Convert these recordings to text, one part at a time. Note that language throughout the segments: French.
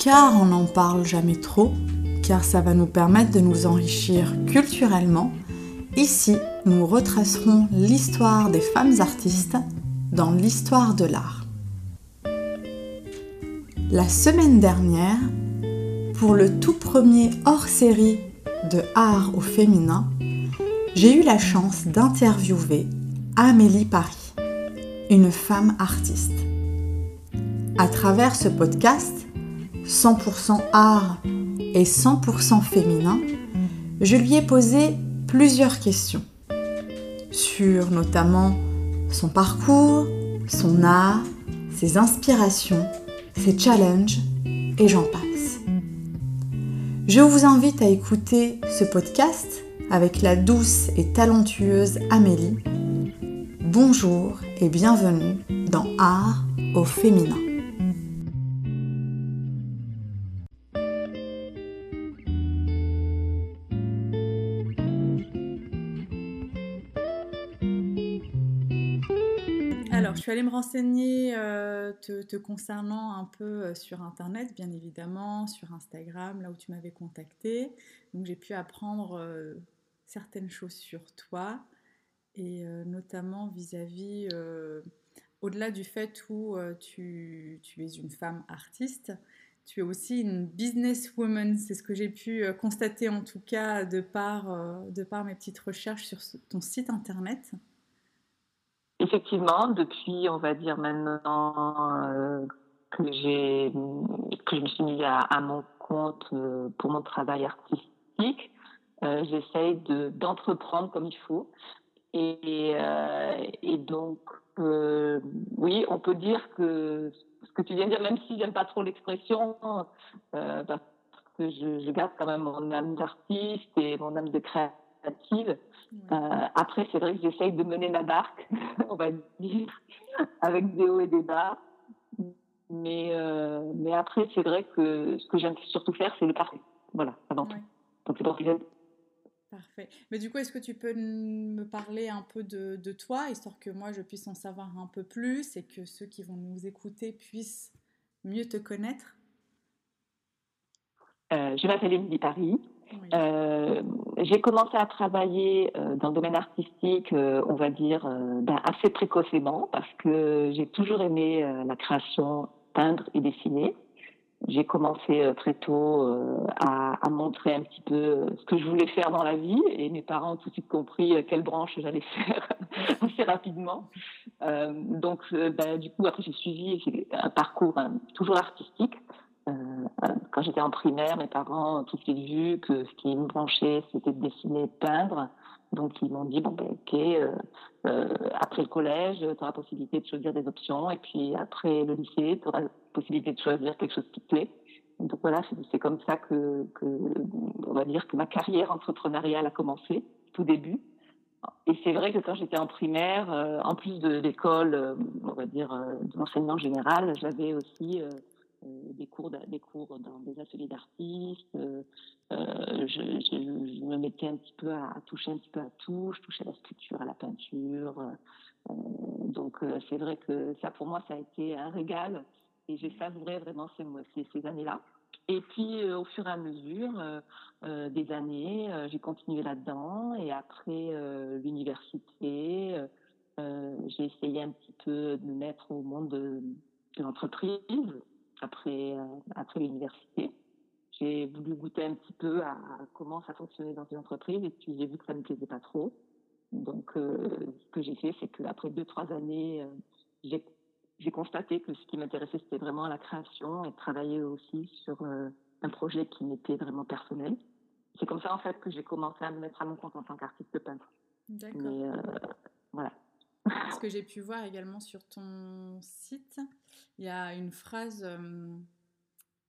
car on n'en parle jamais trop, car ça va nous permettre de nous enrichir culturellement. Ici, nous retracerons l'histoire des femmes artistes dans l'histoire de l'art. La semaine dernière, pour le tout premier hors-série de art au féminin, j'ai eu la chance d'interviewer Amélie Paris, une femme artiste. À travers ce podcast, 100% art et 100% féminin, je lui ai posé plusieurs questions sur notamment son parcours, son art, ses inspirations, ses challenges et j'en passe. Je vous invite à écouter ce podcast avec la douce et talentueuse Amélie. Bonjour et bienvenue dans Art au féminin. Suis allée me renseigner euh, te, concernant un peu euh, sur Internet, bien évidemment, sur Instagram, là où tu m'avais contacté. Donc j'ai pu apprendre euh, certaines choses sur toi, et notamment vis-à-vis, au-delà du fait où tu, es une femme artiste, tu es aussi une businesswoman. C'est ce que j'ai pu constater en tout cas de par mes petites recherches sur ton site Internet. Effectivement, depuis, on va dire maintenant euh, que j'ai que je me suis mise à, mon compte euh, pour mon travail artistique, euh, j'essaye de d'entreprendre comme il faut. Et, et donc, oui, on peut dire que ce que tu viens de dire, même si j'aime pas trop l'expression, parce que je, je garde quand même mon âme d'artiste et mon âme de créative. Euh, après, c'est vrai que j'essaye de mener ma barque, on va dire, avec des hauts et des bas. Mais, euh, mais après, c'est vrai que ce que j'aime surtout faire, c'est le parler. Voilà, avant tout. Donc, c'est pour Parfait. Mais du coup, est-ce que tu peux me parler un peu de, de, toi, histoire que moi, je puisse en savoir un peu plus et que ceux qui vont nous écouter puissent mieux te connaître? Euh, Je m'appelle Émilie Paris. Euh, j'ai commencé à travailler euh, dans le domaine artistique, euh, on va dire, ben, assez précocement, parce que j'ai toujours aimé la création, peindre et dessiner. J'ai commencé très tôt à, à, montrer un petit peu ce que je voulais faire dans la vie, et mes parents ont tout de suite compris quelle branche j'allais faire assez rapidement. donc, ben, du coup, après, j'ai suivi un parcours hein, toujours artistique. Euh, quand j'étais en primaire, mes parents ont tout de suite vu que ce qui me branchait, c'était de dessiner, de peindre. Donc ils m'ont dit bon ben ok, euh, euh, après le collège, tu auras possibilité de choisir des options, et puis après le lycée, tu auras possibilité de choisir quelque chose qui te plaît. Donc voilà, c'est comme ça que, que, on va dire que ma carrière entrepreneuriale a commencé, tout début. Et c'est vrai que quand j'étais en primaire, euh, en plus de l'école, on va dire de l'enseignement général, j'avais aussi euh, des cours, des cours dans des ateliers d'artistes. Euh, euh, je, me mettais un petit peu à, toucher un petit peu à tout. Je touchais à la sculpture, à la peinture. donc c'est vrai que ça pour moi ça a été un régal et j'ai savouré vraiment ces, ces, ces années-là. Et puis, au fur et à mesure euh, des années, j'ai continué là-dedans. Et après l'université, j'ai essayé un petit peu de me mettre au monde de, de l'entreprise après, euh, après l'université. J'ai voulu goûter un petit peu à comment ça fonctionnait dans une entreprise et puis j'ai vu que ça ne me plaisait pas trop. Donc, euh, ce que j'ai fait, c'est qu'après deux, trois années, euh, j'ai constaté que ce qui m'intéressait, c'était vraiment la création et de travailler aussi sur un projet qui m'était vraiment personnel. C'est comme ça, en fait, que j'ai commencé à me mettre à mon compte en tant qu'artiste peintre. D'accord. Mais voilà. Ce que j'ai pu voir également sur ton site, il y a une phrase euh,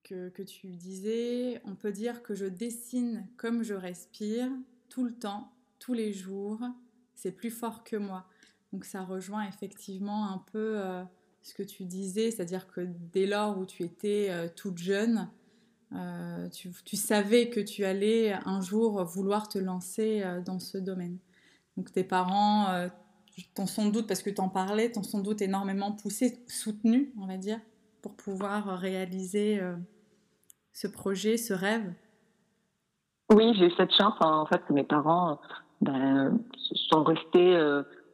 que, tu disais, on peut dire que je dessine comme je respire, tout le temps, tous les jours, c'est plus fort que moi. Donc ça rejoint effectivement un peu euh, ce que tu disais, c'est-à-dire que dès lors où tu étais euh, toute jeune, tu, tu, savais que tu allais un jour vouloir te lancer dans ce domaine. Donc tes parents t'en sans doute, parce que tu en parlais, t'en sans doute énormément poussé, soutenu, on va dire, pour pouvoir réaliser euh, ce projet, ce rêve. Oui, j'ai eu cette chance en fait mes parents ben, sont restés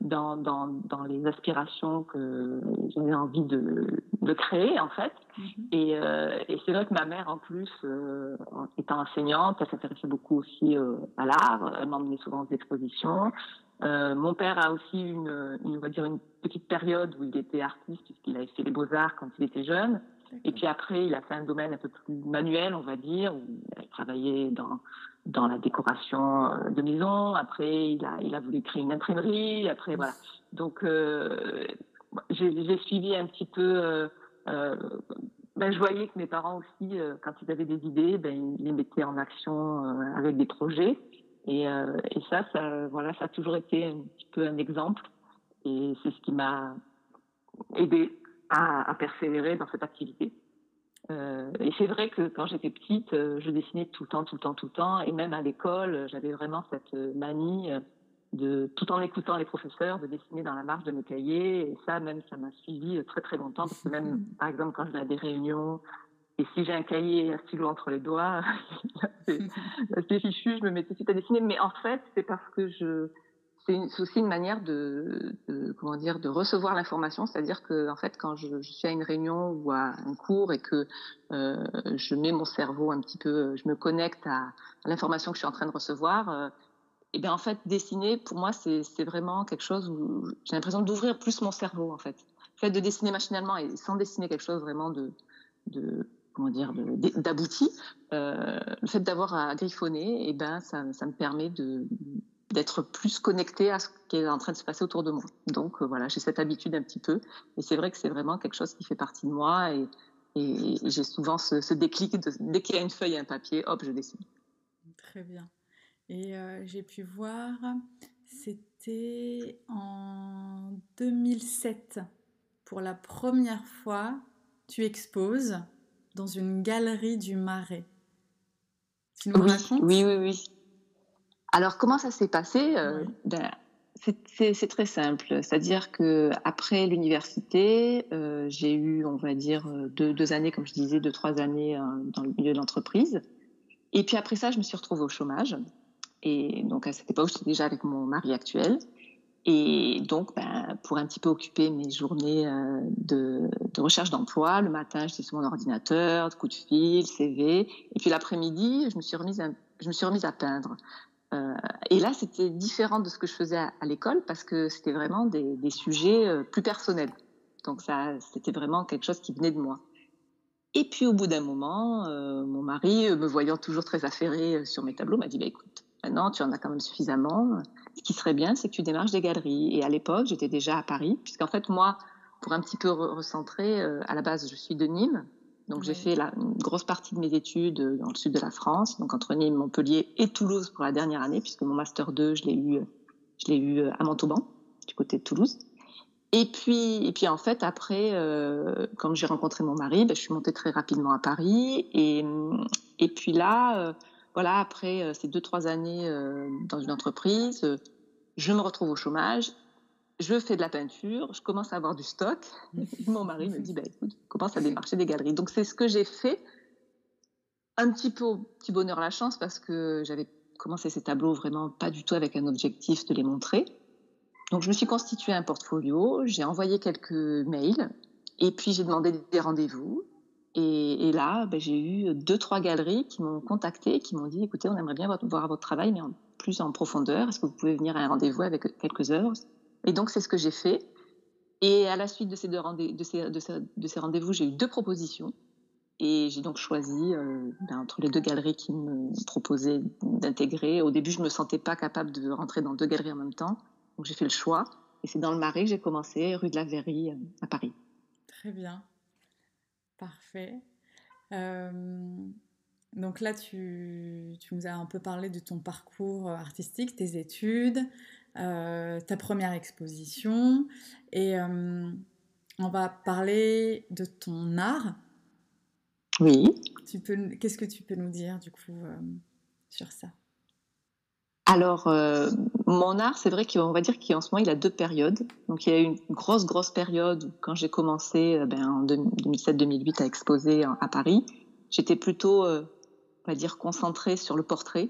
dans, dans, dans les aspirations que j'avais envie de, de créer en fait. Mm-hmm. Et, euh, et c'est vrai que ma mère en plus, euh, étant enseignante, elle s'intéressait beaucoup aussi euh, à l'art. Elle m'emmenait souvent aux expositions. Euh, mon père a aussi une, une, on va dire une petite période où il était artiste puisqu'il avait fait les beaux arts quand il était jeune. Et puis après, il a fait un domaine un peu plus manuel, on va dire, où il a travaillé dans dans la décoration euh, de maison. Après, il a, il a voulu créer une imprimerie. Après, voilà. Donc, euh, j'ai suivi un petit peu. Euh, ben, je voyais que mes parents aussi, quand ils avaient des idées, ben, ils les mettaient en action avec des projets. Et, et ça, ça, voilà, ça a toujours été un petit peu un exemple. Et c'est ce qui m'a aidé à, à persévérer dans cette activité. Euh, et c'est vrai que quand j'étais petite, euh, je dessinais tout le temps, tout le temps, tout le temps. Et même à l'école, j'avais vraiment cette euh, manie de, tout en écoutant les professeurs, de dessiner dans la marge de mes cahiers. Et ça, même, ça m'a suivi très, très longtemps. Parce que même, par exemple, quand je vais à des réunions, et si j'ai un cahier un stylo entre les doigts, c'est fichu, je me mettais tout à dessiner. Mais en fait, c'est parce que je c'est aussi une manière de, comment dire de recevoir l'information, c'est-à-dire que en fait quand je, suis à une réunion ou à un cours et que euh, je mets mon cerveau un petit peu, je me connecte à, l'information que je suis en train de recevoir, euh, et bien en fait dessiner pour moi c'est vraiment quelque chose où j'ai l'impression d'ouvrir plus mon cerveau en fait. Le fait de dessiner machinalement et sans dessiner quelque chose vraiment de, comment dire d'abouti, euh, le fait d'avoir à griffonner, et ben ça, ça me permet de d'être plus connecté à ce qui est en train de se passer autour de moi. Donc euh, voilà, j'ai cette habitude un petit peu. Et c'est vrai que c'est vraiment quelque chose qui fait partie de moi. Et, et, j'ai souvent ce, ce déclic de, dès qu'il y a une feuille et un papier, hop, je dessine. Très bien. Et euh, j'ai pu voir, c'était en 2007, pour la première fois, tu exposes dans une galerie du Marais. Tu nous oui, racontes? Oui, oui, oui. Alors, comment ça s'est passé euh, ben, C'est très simple. C'est-à-dire que après l'université, euh, j'ai eu, on va dire, euh, deux, deux, années, comme je disais, deux, trois années dans le milieu de l'entreprise. Et puis après ça, je me suis retrouvée au chômage. Et donc, à cette époque, j'étais déjà avec mon mari actuel. Et donc, ben, pour un petit peu occuper mes journées de, de, recherche d'emploi, le matin, j'étais sur mon ordinateur, coup de fil, CV. Et puis l'après-midi, je me suis remise à, je me suis remise à peindre. Euh, et là, c'était différent de ce que je faisais à, l'école parce que c'était vraiment des, sujets euh, plus personnels. Donc ça, c'était vraiment quelque chose qui venait de moi. Et puis au bout d'un moment, euh, mon mari, me voyant toujours très affairé sur mes tableaux, m'a dit bah, écoute, maintenant tu en as quand même suffisamment. Ce qui serait bien, c'est que tu démarches des galeries. Et à l'époque, j'étais déjà à Paris, puisqu'en fait moi, pour un petit peu recentrer, à la base, je suis de Nîmes, donc j'ai fait la, une grosse partie de mes études euh, dans le sud de la France, donc entre Nîmes, Montpellier et Toulouse pour la dernière année, puisque mon master 2, je l'ai eu, je l'ai eu euh, à Montauban, du côté de Toulouse. Et puis, et puis en fait, après, euh, quand j'ai rencontré mon mari, ben, je suis montée très rapidement à Paris. Et, et puis là, euh, voilà, après ces deux trois années dans une entreprise, je me retrouve au chômage je fais de la peinture, je commence à avoir du stock. Mon mari me dit, bah, écoute, commence à démarcher des galeries. Donc c'est ce que j'ai fait, un petit peu au petit bonheur la chance, parce que j'avais commencé ces tableaux vraiment pas du tout avec un objectif de les montrer. Donc je me suis constitué un portfolio, j'ai envoyé quelques mails, et puis j'ai demandé des rendez-vous. Et, et là, ben, j'ai eu deux, trois galeries qui m'ont contacté, qui m'ont dit, écoutez, on aimerait bien voir votre travail, mais en plus en profondeur. Est-ce que vous pouvez venir à un rendez-vous avec quelques heures et donc, c'est ce que j'ai fait. Et à la suite de ces, rendez-vous, j'ai eu deux propositions. Et j'ai donc choisi euh, ben, entre les deux galeries qui me proposaient d'intégrer. Au début, je me sentais pas capable de rentrer dans deux galeries en même temps. Donc, j'ai fait le choix. Et c'est dans le Marais que j'ai commencé, rue de la Verrerie, euh, à Paris. Très bien. Parfait. Euh, donc là, tu, nous as un peu parlé de ton parcours artistique, tes études, ta première exposition et euh, on va parler de ton art. Oui. Tu peux, qu'est-ce que tu peux nous dire du coup euh, sur ça? Alors, mon art, c'est vrai qu'on va dire qu'en ce moment, il a deux périodes. Donc, il y a eu une grosse, grosse période quand j'ai commencé ben, en 2007-2008 à exposer à Paris. J'étais plutôt, on va dire, concentrée sur le portrait.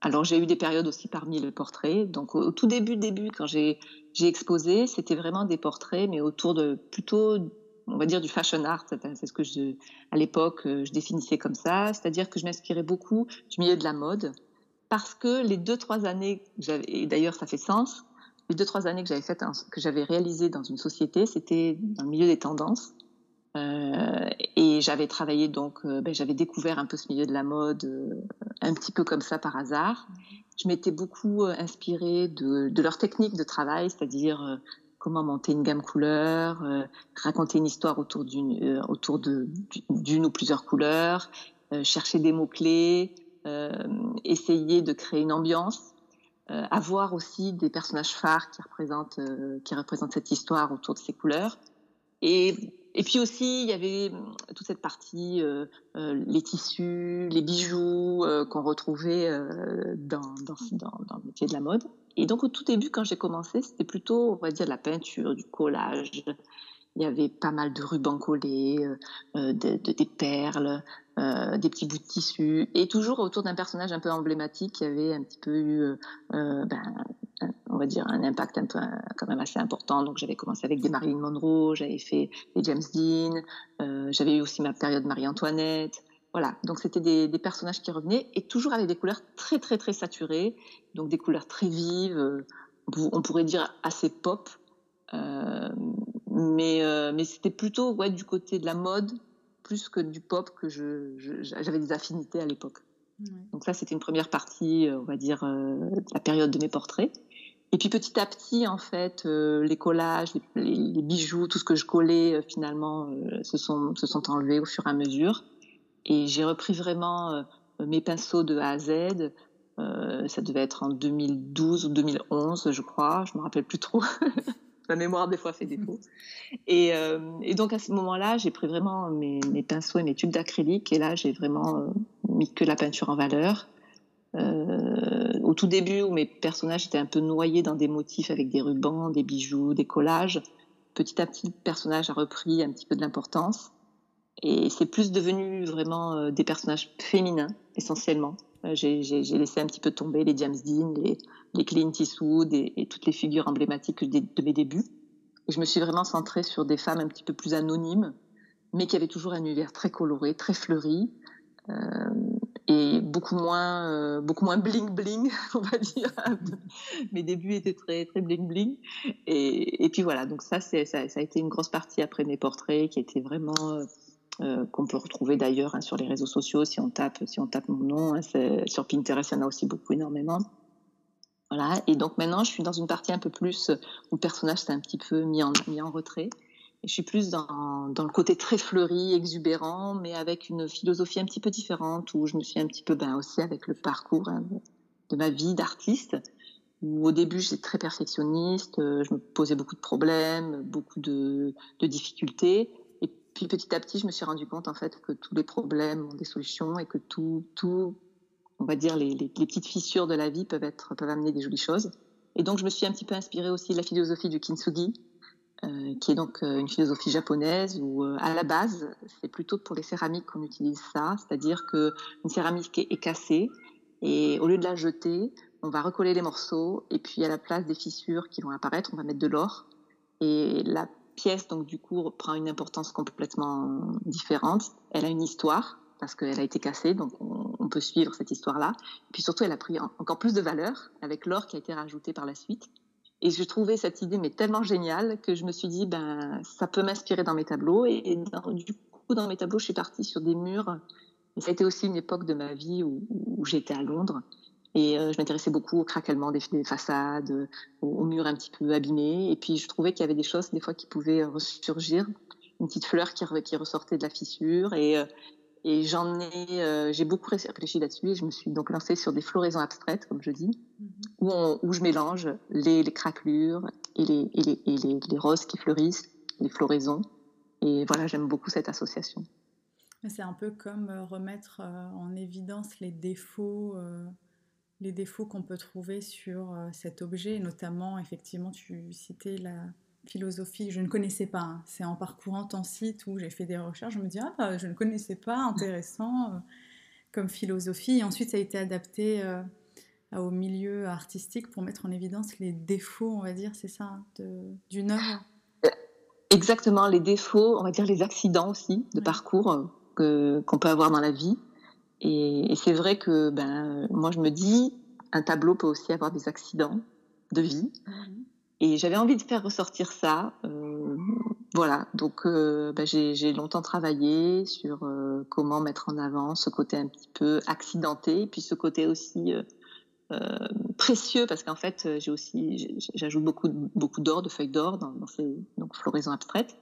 Alors j'ai eu des périodes aussi parmi le portrait. Donc au, tout début, début, quand j'ai exposé, c'était vraiment des portraits, mais autour de plutôt on va dire du fashion art, c'est ce que je, à l'époque, je définissais comme ça, c'est-à-dire que je m'inspirais beaucoup du milieu de la mode, parce que les deux trois années, et d'ailleurs ça fait sens, les deux trois années que j'avais faites, que j'avais réalisées dans une société, c'était dans le milieu des tendances. Euh, et j'avais travaillé donc, euh, ben, j'avais découvert un peu ce milieu de la mode, euh, un petit peu comme ça par hasard. Je m'étais beaucoup inspirée de, de, leur technique de travail, c'est-à-dire comment monter une gamme couleur, raconter une histoire autour d'une, autour de, d'une ou plusieurs couleurs, chercher des mots clés, essayer de créer une ambiance. Avoir aussi des personnages phares qui représentent, qui représentent cette histoire autour de ces couleurs. Et, et puis aussi, il y avait hum, toute cette partie, euh, les tissus, les bijoux qu'on retrouvait dans, le métier de la mode. Et donc au tout début, quand j'ai commencé, c'était plutôt, on va dire, la peinture, du collage, il y avait pas mal de rubans collés, euh, euh de, de, des perles, euh, des petits bouts de tissu, et toujours autour d'un personnage un peu emblématique qui avait un petit peu eu, euh, euh ben, on va dire, un impact un peu quand même assez important. Donc j'avais commencé avec des Marilyn Monroe, j'avais fait des James Dean, euh, j'avais eu aussi ma période Marie-Antoinette. Voilà, donc c'était des, des, personnages qui revenaient et toujours avec des couleurs très très très saturées, donc des couleurs très vives, on pourrait dire assez pop. Euh, mais, euh, mais c'était plutôt ouais, du côté de la mode plus que du pop que je, j'avais des affinités à l'époque. Donc ça, c'était une première partie, euh, on va dire, euh, la période de mes portraits. Et puis petit à petit, en fait, euh, les collages, les, bijoux, tout ce que je collais, finalement, se, sont, se sont enlevés au fur et à mesure. Et j'ai repris vraiment mes pinceaux de A à Z. ça devait être en 2012 ou 2011, je crois. Je me rappelle plus trop. ma mémoire des fois fait défaut. Et, euh, et donc à ce moment-là, j'ai pris vraiment mes, mes, pinceaux et mes tubes d'acrylique et là j'ai vraiment euh, mis que la peinture en valeur. Euh, au tout début où mes personnages étaient un peu noyés dans des motifs avec des rubans, des bijoux, des collages, petit à petit le personnage a repris un petit peu de l'importance et c'est plus devenu vraiment euh, des personnages féminins essentiellement. Euh, j'ai laissé un petit peu tomber les James Dean, les, les Clint Eastwood et, toutes les figures emblématiques de, mes débuts. Je me suis vraiment centrée sur des femmes un petit peu plus anonymes, mais qui avaient toujours un univers très coloré, très fleuri, et beaucoup moins, euh, beaucoup moins bling bling, on va dire. mes débuts étaient très très bling bling. Et, et puis voilà, donc ça, ça, ça a été une grosse partie après mes portraits, qui était vraiment euh, euh, qu'on peut retrouver d'ailleurs hein, sur les réseaux sociaux si on tape si on tape mon nom hein, sur Pinterest il y en a aussi beaucoup énormément voilà et donc maintenant je suis dans une partie un peu plus où le personnage s'est un petit peu mis en mis en retrait et je suis plus dans, le côté très fleuri exubérant mais avec une philosophie un petit peu différente où je me suis un petit peu ben aussi avec le parcours hein, de ma vie d'artiste où au début j'étais très perfectionniste, euh, je me posais beaucoup de problèmes, beaucoup de, difficultés, puis petit à petit, je me suis rendu compte en fait que tous les problèmes ont des solutions et que tout, tout on va dire les, petites fissures de la vie peuvent peuvent amener des jolies choses. Et donc je me suis un petit peu inspirée aussi de la philosophie du kintsugi, euh, qui est donc euh, une philosophie japonaise où euh, à la base c'est plutôt pour les céramiques qu'on utilise ça, c'est-à-dire que une céramique est, est cassée et au lieu de la jeter, on va recoller les morceaux et puis à la place des fissures qui vont apparaître, on va mettre de l'or. Et la pièce, donc du coup, prend une importance complètement différente. Elle a une histoire parce qu'elle a été cassée, donc on, peut suivre cette histoire-là. Puis surtout, elle a pris encore plus de valeur avec l'or qui a été rajouté par la suite. Et je trouvais cette idée mais tellement géniale que je me suis dit ben ça peut m'inspirer dans mes tableaux et, du coup dans mes tableaux je suis partie sur des murs. Et ça a été aussi une époque de ma vie où, j'étais à Londres et euh, je m'intéressais beaucoup au craquellement des, des façades, aux, murs un petit peu abîmés. Et puis je trouvais qu'il y avait des choses des fois qui pouvaient ressurgir, une petite fleur qui, ressortait de la fissure. Et, euh, j'en ai, euh, j'ai beaucoup réfléchi là-dessus. Et je me suis donc lancée sur des floraisons abstraites, comme je dis, mm -hmm. Où, je mélange les, craquelures et, les, roses qui fleurissent, les floraisons. Et voilà, j'aime beaucoup cette association. C'est un peu comme remettre en évidence les défauts les défauts qu'on peut trouver sur euh, cet objet, notamment, effectivement, tu citais la, philosophie, je ne connaissais pas. Hein. C'est en parcourant ton site où j'ai fait des recherches, je me dis, ah, je ne connaissais pas, intéressant euh, comme philosophie. Et ensuite, ça a été adapté euh, au milieu artistique pour mettre en évidence les défauts, on va dire, c'est ça, d'une œuvre. Exactement, les défauts, on va dire les accidents aussi de parcours que, qu'on peut avoir dans la vie. Et, c'est vrai que ben, moi, je me dis, un tableau peut aussi avoir des accidents de vie. Mhm. Et j'avais envie de faire ressortir ça. Euh, voilà, donc euh, bah, j'ai longtemps travaillé sur euh, comment mettre en avant ce côté un petit peu accidenté, puis ce côté aussi précieux, parce qu'en fait, j'ai aussi j'ajoute beaucoup beaucoup d'or, de feuilles d'or dans, ces floraisons abstraites.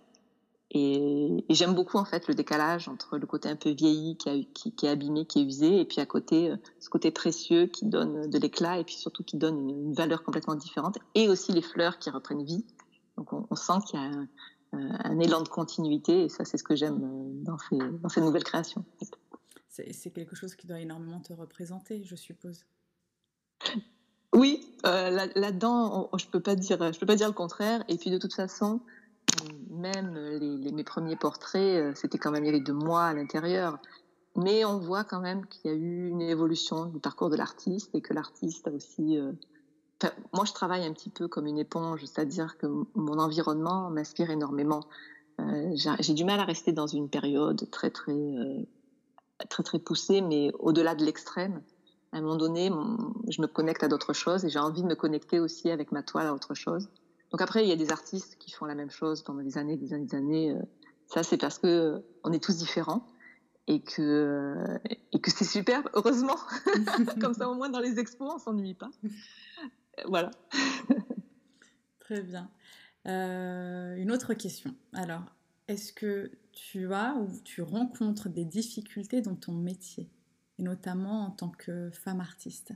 Et, j'aime beaucoup en fait le décalage entre le côté un peu vieilli, qui, est abîmé, qui est usé, et puis à côté euh, ce côté précieux qui donne de l'éclat et puis surtout qui donne une, valeur complètement différente, et aussi les fleurs qui reprennent vie. Donc on, sent qu'il y a un, élan de continuité, et ça c'est ce que j'aime euh, dans ces, dans ces nouvelles créations. C'est quelque chose qui doit énormément te représenter, je suppose. Oui, euh, là-dedans, je peux pas dire, je peux pas dire le contraire. Et puis de toute façon, même les, mes premiers portraits, euh, c'était quand même, il y avait de moi à l'intérieur. Mais on voit quand même qu'il y a eu une évolution du parcours de l'artiste et que l'artiste a aussi. Euh, moi, je travaille un petit peu comme une éponge, c'est-à-dire que mon environnement m'inspire énormément. Euh, j'ai du mal à rester dans une période très très très très poussée, mais au-delà de l'extrême. À un moment donné, je me connecte à d'autres choses et j'ai envie de me connecter aussi avec ma toile à autre chose. Donc après, il y a des artistes qui font la même chose pendant des années, des années, des années. Euh, ça, c'est parce que euh, on est tous différents et que euh, et que c'est superbe, heureusement. Comme ça, au moins dans les expos, on s'ennuie pas. Voilà. Très bien. une autre question. Alors, est-ce que tu as ou tu rencontres des difficultés dans ton métier, et notamment en tant que femme artiste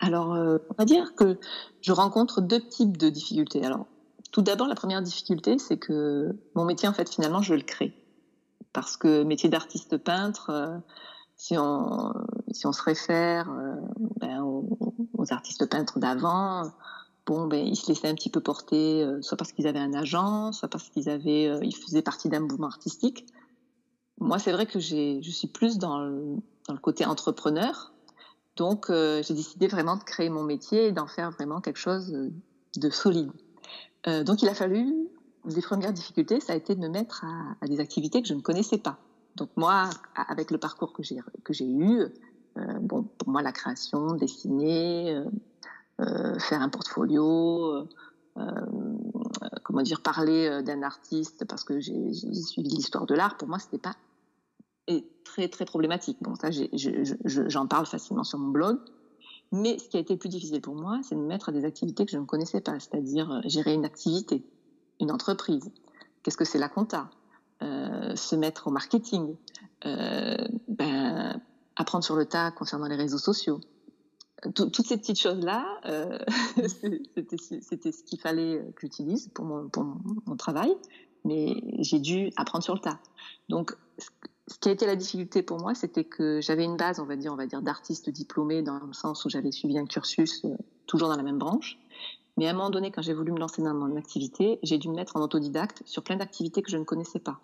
alors, euh, on va dire que je rencontre deux types de difficultés. Alors, tout d'abord, la première difficulté, c'est que mon métier, en fait, finalement, je le crée. Parce que métier d'artiste peintre, euh, si, on, si on se réfère euh, ben, aux, artistes peintres d'avant, bon, ben, ils se laissaient un petit peu porter, soit parce qu'ils avaient un agent, soit parce qu'ils avaient, ils faisaient partie d'un mouvement artistique. Moi, c'est vrai que je suis plus dans le côté entrepreneur, donc, euh, j'ai décidé vraiment de créer mon métier et d'en faire vraiment quelque chose euh, de solide. Euh, donc, il a fallu, les premières difficultés, ça a été de me mettre à, des activités que je ne connaissais pas. Donc, moi, avec le parcours que j'ai que j'ai eu, bon, pour moi, la création, dessiner, faire un portfolio, comment dire, parler d'un artiste parce que j'ai suivi l'histoire de l'art, pour moi, c'était pas est très très problématique. Bon, ça, j'en parle facilement sur mon blog. Mais ce qui a été plus difficile pour moi, c'est de me mettre à des activités que je ne connaissais pas, c'est-à-dire euh, gérer une activité, une entreprise. Qu'est-ce que c'est la compta? Euh, Se mettre au marketing, euh, ben, apprendre sur le tas concernant les réseaux sociaux. toutes ces petites choses-là, c'était ce qu'il fallait que j'utilise pour mon, pour mon travail, mais j'ai dû apprendre sur le tas. Donc, ce qui a été la difficulté pour moi, c'était que j'avais une base, on va dire, on va dire d'artiste diplômé dans le sens où j'avais suivi un cursus euh, toujours dans la même branche. Mais à un moment donné, quand j'ai voulu me lancer dans mon activité, j'ai dû me mettre en autodidacte sur plein d'activités que je ne connaissais pas.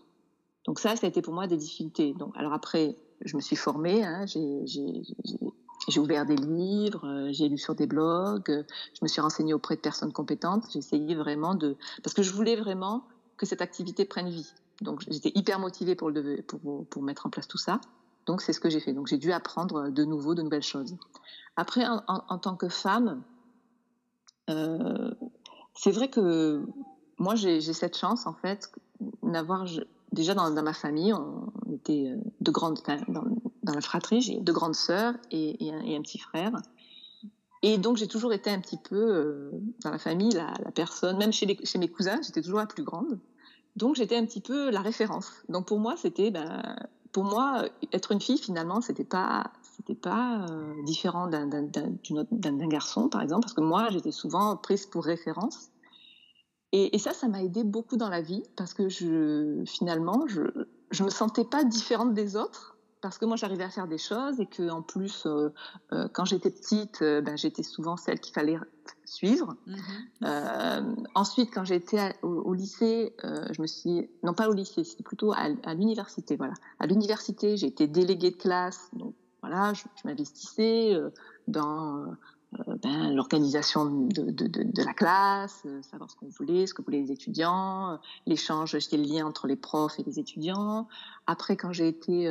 Donc ça, ça a été pour moi des difficultés. Donc alors après, je me suis formée, hein, j'ai ouvert des livres, euh, j'ai lu sur des blogs, je me suis renseignée auprès de personnes compétentes. J'ai essayé vraiment de, parce que je voulais vraiment que cette activité prenne vie. Donc j'étais hyper motivée pour, mettre en place tout ça. Donc c'est ce que j'ai fait. Donc j'ai dû apprendre de nouveau de nouvelles choses. Après, en, tant que femme, euh, c'est vrai que moi j'ai cette chance en fait d'avoir déjà dans, ma famille, on était euh, de grandes dans, la fratrie, j'ai deux grandes sœurs et, un, et, un, petit frère. Et donc j'ai toujours été un petit peu euh, dans la famille la, personne, même chez mes cousins, j'étais toujours la plus grande. Donc j'étais un petit peu la référence. Donc pour moi, c'était, ben, pour moi, être une fille finalement, c'était pas, c'était pas euh, différent d'un, garçon, par exemple, parce que moi, j'étais souvent prise pour référence. Et, et ça, ça m'a aidé beaucoup dans la vie parce que je, finalement, je, je me sentais pas différente des autres parce que moi j'arrivais à faire des choses et que en plus euh, euh, quand j'étais petite euh, ben, j'étais souvent celle qu'il fallait suivre mm-hmm. ensuite quand j'étais au, au, lycée je me suis non pas au lycée c'était plutôt à, à l'université voilà à l'université j'ai été déléguée de classe donc voilà je, je m'investissais dans ben, l'organisation de, la classe, savoir ce qu'on voulait, ce que voulaient les étudiants, l'échange, j'étais le lien entre les profs et les étudiants. Après, quand j'ai été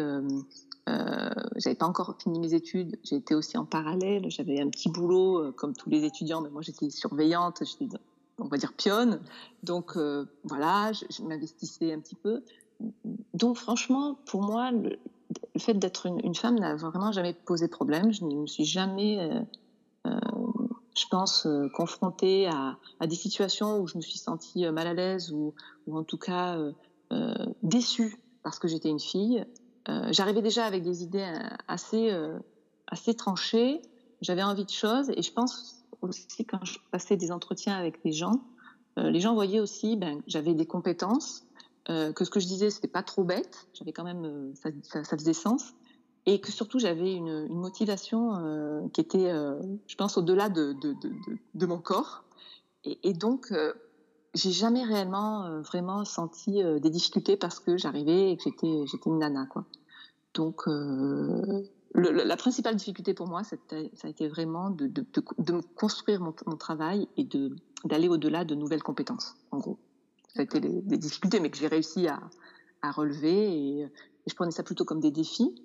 euh, j'avais pas encore fini mes études, j'ai été aussi en parallèle, j'avais un petit boulot euh, comme tous les étudiants, mais moi j'étais surveillante, j'étais on va dire pionne, donc euh, voilà, je, m'investissais un petit peu. Donc franchement, pour moi, le, fait d'être une, une, femme n'a vraiment jamais posé problème. Je ne me suis jamais, euh, euh je pense, euh, confrontée à, des situations où je me suis sentie mal à l'aise ou, en tout cas déçue parce que j'étais une fille. Euh, j'arrivais déjà avec des idées euh, assez, euh, assez tranchées. J'avais envie de choses et je pense aussi quand je passais des entretiens avec les gens, les gens voyaient aussi ben, j'avais des compétences, que ce que je disais c'était pas trop bête, quand même ça, faisait sens et que surtout j'avais une, une, motivation euh, qui était, euh, je pense, au-delà de, de, de, de, mon corps. Et, et donc, euh, j'ai jamais réellement, vraiment senti des difficultés parce que j'arrivais et que j'étais, j'étais une nana, quoi. Donc, euh, le, la principale difficulté pour moi, ça a été vraiment de, construire mon, mon, travail et d'aller au-delà de nouvelles compétences, en gros. Ça a été des, des difficultés, mais que j'ai réussi à, à relever et, et, je prenais ça plutôt comme des défis,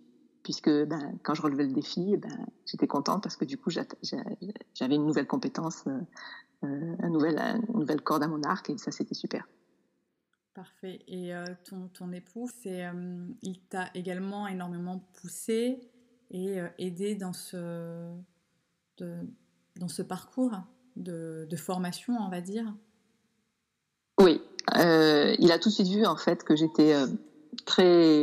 puisque ben, quand je relevais le défi, ben, j'étais contente parce que du coup, j'avais une nouvelle compétence, euh, un nouvel, une nouvelle corde à mon arc et ça, c'était super. Parfait. Et euh, ton, ton, époux, euh, il t'a également énormément poussé et euh, aidé dans ce, de, dans ce parcours de, de, formation, on va dire? Oui. il a tout de suite vu, en fait, que j'étais très,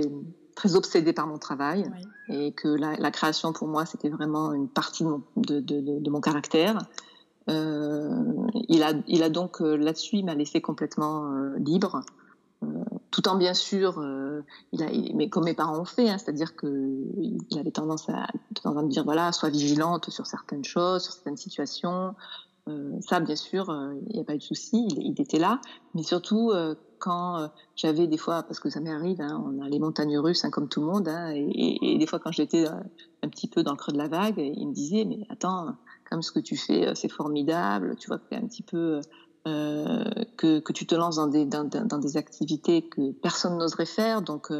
très obsédée par mon travail oui. et que la, la, création, pour moi, c'était vraiment une partie de mon, de, de mon caractère. il, a, il a donc là-dessus, il m'a laissé complètement libre tout en bien sûr, euh, il a, mais comme mes parents ont fait, hein, c'est-à-dire que il avait tendance à, tendance à me dire voilà, sois vigilante sur certaines choses, sur certaines situations. Euh, ça, bien sûr, euh, il n'y a pas eu de souci, il, était là. Mais surtout euh, quand j'avais des fois, parce que ça m'arrive, hein, on a les montagnes russes hein, comme tout le monde, hein, et, des fois quand j'étais un petit peu dans le creux de la vague, il me disait mais attends, comme ce que tu fais, c'est formidable, tu vois que un petit peu que, tu te lances dans des, activités que personne n'oserait faire. Donc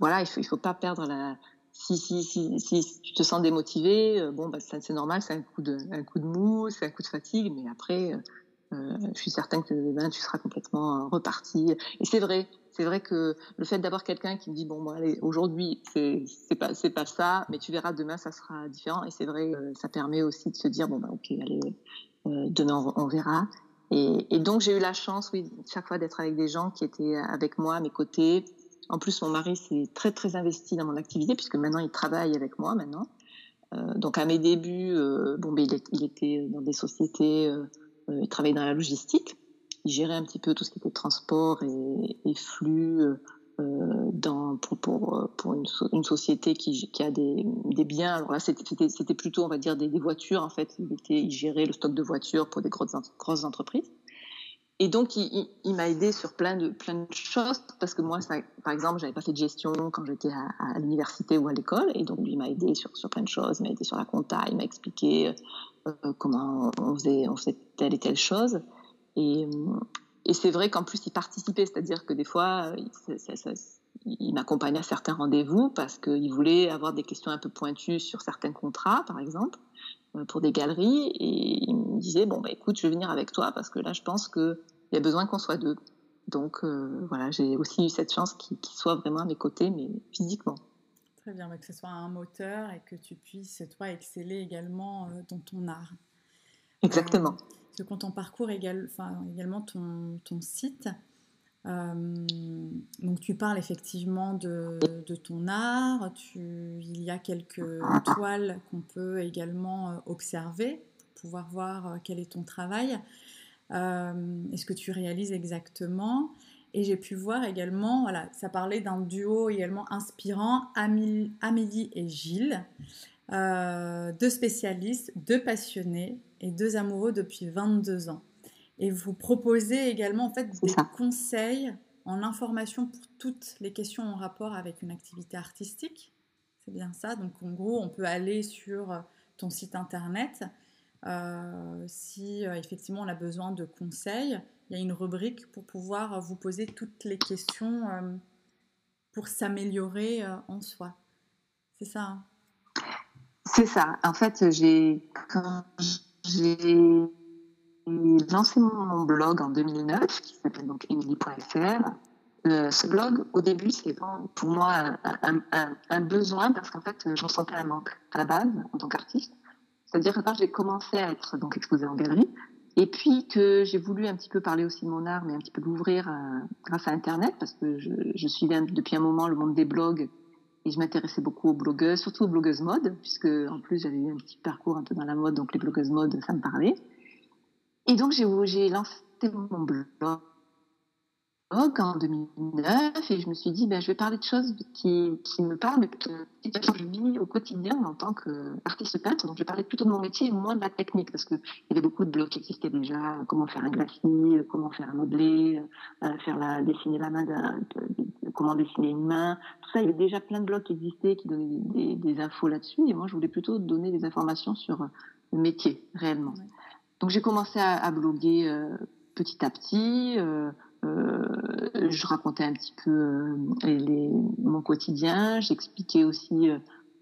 voilà, il faut, il faut pas perdre la. Si, si, si, si tu te sens démotivé, euh, bon, bah, c'est normal, c'est un coup de, un coup de mou, c'est un coup de fatigue, mais après, euh, je suis certaine que ben, tu seras complètement reparti. Et c'est vrai, c'est vrai que le fait d'avoir quelqu'un qui me dit bon, bon allez, aujourd'hui c'est pas pas ça, mais tu verras demain ça sera différent. Et c'est vrai, ça permet aussi de se dire bon bah ok, allez, euh, demain on, on verra. Et, et donc j'ai eu la chance, oui, chaque fois d'être avec des gens qui étaient avec moi à mes côtés. En plus, mon mari s'est très très investi dans mon activité puisque maintenant il travaille avec moi maintenant. Euh, donc à mes débuts, euh, bon, ben, il, était dans des sociétés, euh, il travaillait dans la logistique. Il gérait un petit peu tout ce qui était transport et, flux dans, pour, pour, pour une, société qui, qui a des, des biens. Alors là, c'était plutôt, on va dire, des, voitures. En fait, il, il gérait le stock de voitures pour des grosses, grosses entreprises. Et donc, il, m'a aidé sur plein de, plein de choses parce que moi, par exemple, j'avais pas fait de gestion quand j'étais à, l'université ou à l'école. Et donc, lui, m'a aidé sur, sur plein de choses. Il m'a aidé sur la compta. Il m'a expliqué euh, comment on faisait, on faisait telle et telle chose. Et, et c'est vrai qu'en plus, il participait, c'est-à-dire que des fois, il m'accompagnait à certains rendez-vous parce qu'il voulait avoir des questions un peu pointues sur certains contrats, par exemple, euh, pour des galeries. Et il me disait, bon, bah, écoute, je vais venir avec toi parce que là, je pense qu'il y a besoin qu'on soit deux. Donc euh, voilà, j'ai aussi eu cette chance qu'il qu soit vraiment à mes côtés, mais physiquement. Très bien, que ce soit un moteur et que tu puisses, toi, exceller également euh, dans ton art. Exactement. Euh, parce que quand on parcourt enfin, également ton, ton site, euh, donc tu parles effectivement de, ton art, il y a quelques toiles qu'on peut également euh, observer pour pouvoir voir euh, quel est ton travail, euh, et ce que tu réalises exactement? Et j'ai pu voir également, voilà, ça parlait d'un duo également inspirant, Amélie et Gilles, deux spécialistes, deux passionnés et deux amoureux depuis 22 ans. Et vous proposez également en fait des conseils en information pour toutes les questions en rapport avec une activité artistique. C'est bien ça. Donc en gros, on peut aller sur ton site internet. Euh, si euh, effectivement on a besoin de conseils, il y a une rubrique pour pouvoir vous poser toutes les questions euh, pour s'améliorer en soi. C'est ça hein? C'est ça. En fait, j'ai quand j'ai lancé mon blog en 2009 qui s'appelle donc emily.fr ce blog, au début, c'est pour moi un, besoin parce qu'en fait, j'en sentais un manque à la base en tant qu'artiste. C'est-à-dire que quand j'ai commencé à être donc exposée en galerie, et puis que j'ai voulu un petit peu parler aussi de mon art, mais un petit peu l'ouvrir euh, grâce à Internet, parce que je, je suivais depuis un moment le monde des blogs et je m'intéressais beaucoup aux blogueuses, surtout aux blogueuses mode, puisque en plus j'avais eu un petit parcours un peu dans la mode, donc les blogueuses mode, ça me parlait. Et donc j'ai lancé mon blog en 2009 et je me suis dit ben je vais parler de choses qui, me parlent mais que je vis au quotidien en tant qu'artiste peintre. Donc je parler plutôt de mon métier et moins de la technique parce que il y avait beaucoup de blogs qui existaient déjà comment faire un glacis comment faire un modelé euh, faire la dessiner la main comment dessiner une main. Tout ça il y avait déjà plein de blogs qui existaient qui donnaient des, infos là-dessus. Et moi je voulais plutôt donner des informations sur le métier réellement donc j'ai commencé à, bloguer euh, petit à petit euh, euh, je racontais un petit peu mon quotidien, j'expliquais aussi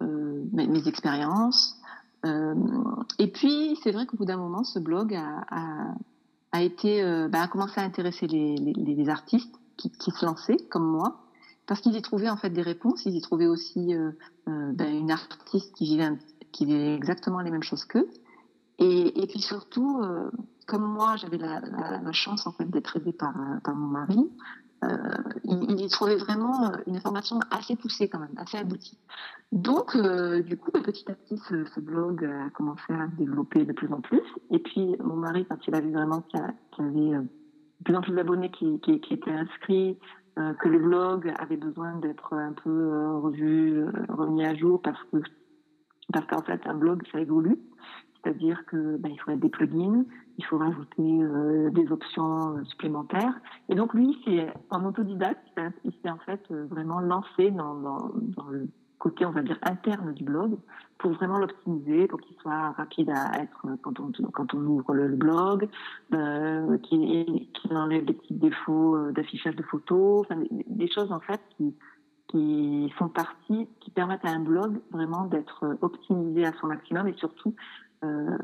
mes, expériences. et puis, c'est vrai qu'au bout d'un moment, ce blog a, été, bah, a commencé à intéresser les, artistes qui, se lançaient, comme moi, parce qu'ils y trouvaient en fait des réponses. Ils y trouvaient aussi bah, une artiste qui vivait, qui vivait exactement les mêmes choses qu'eux. Et, puis surtout, comme moi, j'avais la, chance en fait d'être aidée par, par mon mari, euh, il, il, trouvait vraiment euh, une information assez poussée quand même, assez aboutie. Donc, euh, du coup, bah, petit à petit, ce, blog a commencé à se développer de plus en plus. Et puis, mon mari, quand il a vu vraiment qu'il y, avait euh, de plus en plus d'abonnés qui, étaient inscrits, euh, que le blog avait besoin d'être un peu euh, revu, remis à jour, parce que parce qu'en fait, un blog, ça évolue c'est-à-dire que ben, il faudrait des plugins, il faut rajouter euh, des options euh, supplémentaires. Et donc lui, c'est en autodidacte, il s'est en fait euh, vraiment lancé dans, le côté, on va dire, interne du blog pour vraiment l'optimiser, pour qu'il soit rapide à être quand on ouvre le, blog, euh, qu'il enlève des petits défauts d'affichage de photos, des, choses en fait qui qui font partie, qui permettent à un blog vraiment d'être optimisé à son maximum et surtout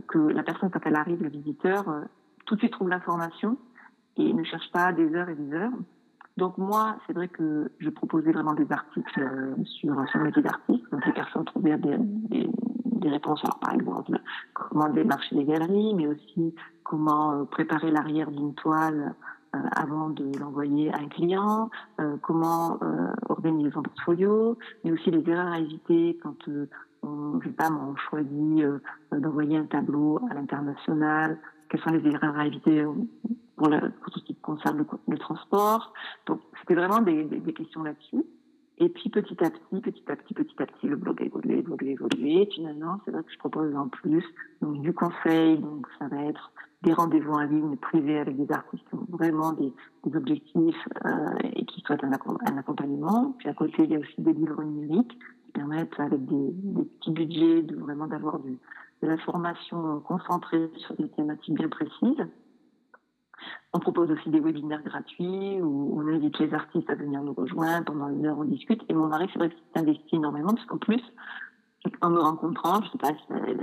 que la personne, quand elle arrive, le visiteur, euh, tout de suite trouve l'information et ne cherche pas des heures et des heures. Donc moi, c'est vrai que je proposais vraiment des articles euh, sur, sur le métier d'artiste, donc les personnes trouvaient des, des, des, réponses, alors par exemple, comment démarcher les galeries, mais aussi comment préparer l'arrière d'une toile euh, avant de l'envoyer à un client, euh, comment organiser son portfolio, mais aussi les erreurs à éviter quand on, je sais pas, on choisit euh, d'envoyer un tableau à l'international, quelles sont les erreurs à éviter pour, pour tout ce qui concerne le, le transport. Donc, c'était vraiment des, des, des questions là-dessus. Et puis petit à petit, petit à petit, petit à petit, le blog a évolué, le blog a évolué. Finalement, c'est vrai que je propose en plus donc du conseil, donc ça va être des rendez-vous en ligne privés avec des artistes qui ont vraiment des, des objectifs euh, et qui souhaitent un, accompagnement. Puis à côté, il y a aussi des livres numériques permettre avec des, petits budgets de vraiment d'avoir de l'information concentrée sur des thématiques bien précises. On propose aussi des webinaires gratuits où on invite les artistes à venir nous rejoindre. Pendant une heure, on discute. Et mon mari, c'est vrai qu'il énormément parce qu'en plus, en me rencontrant, je sais pas si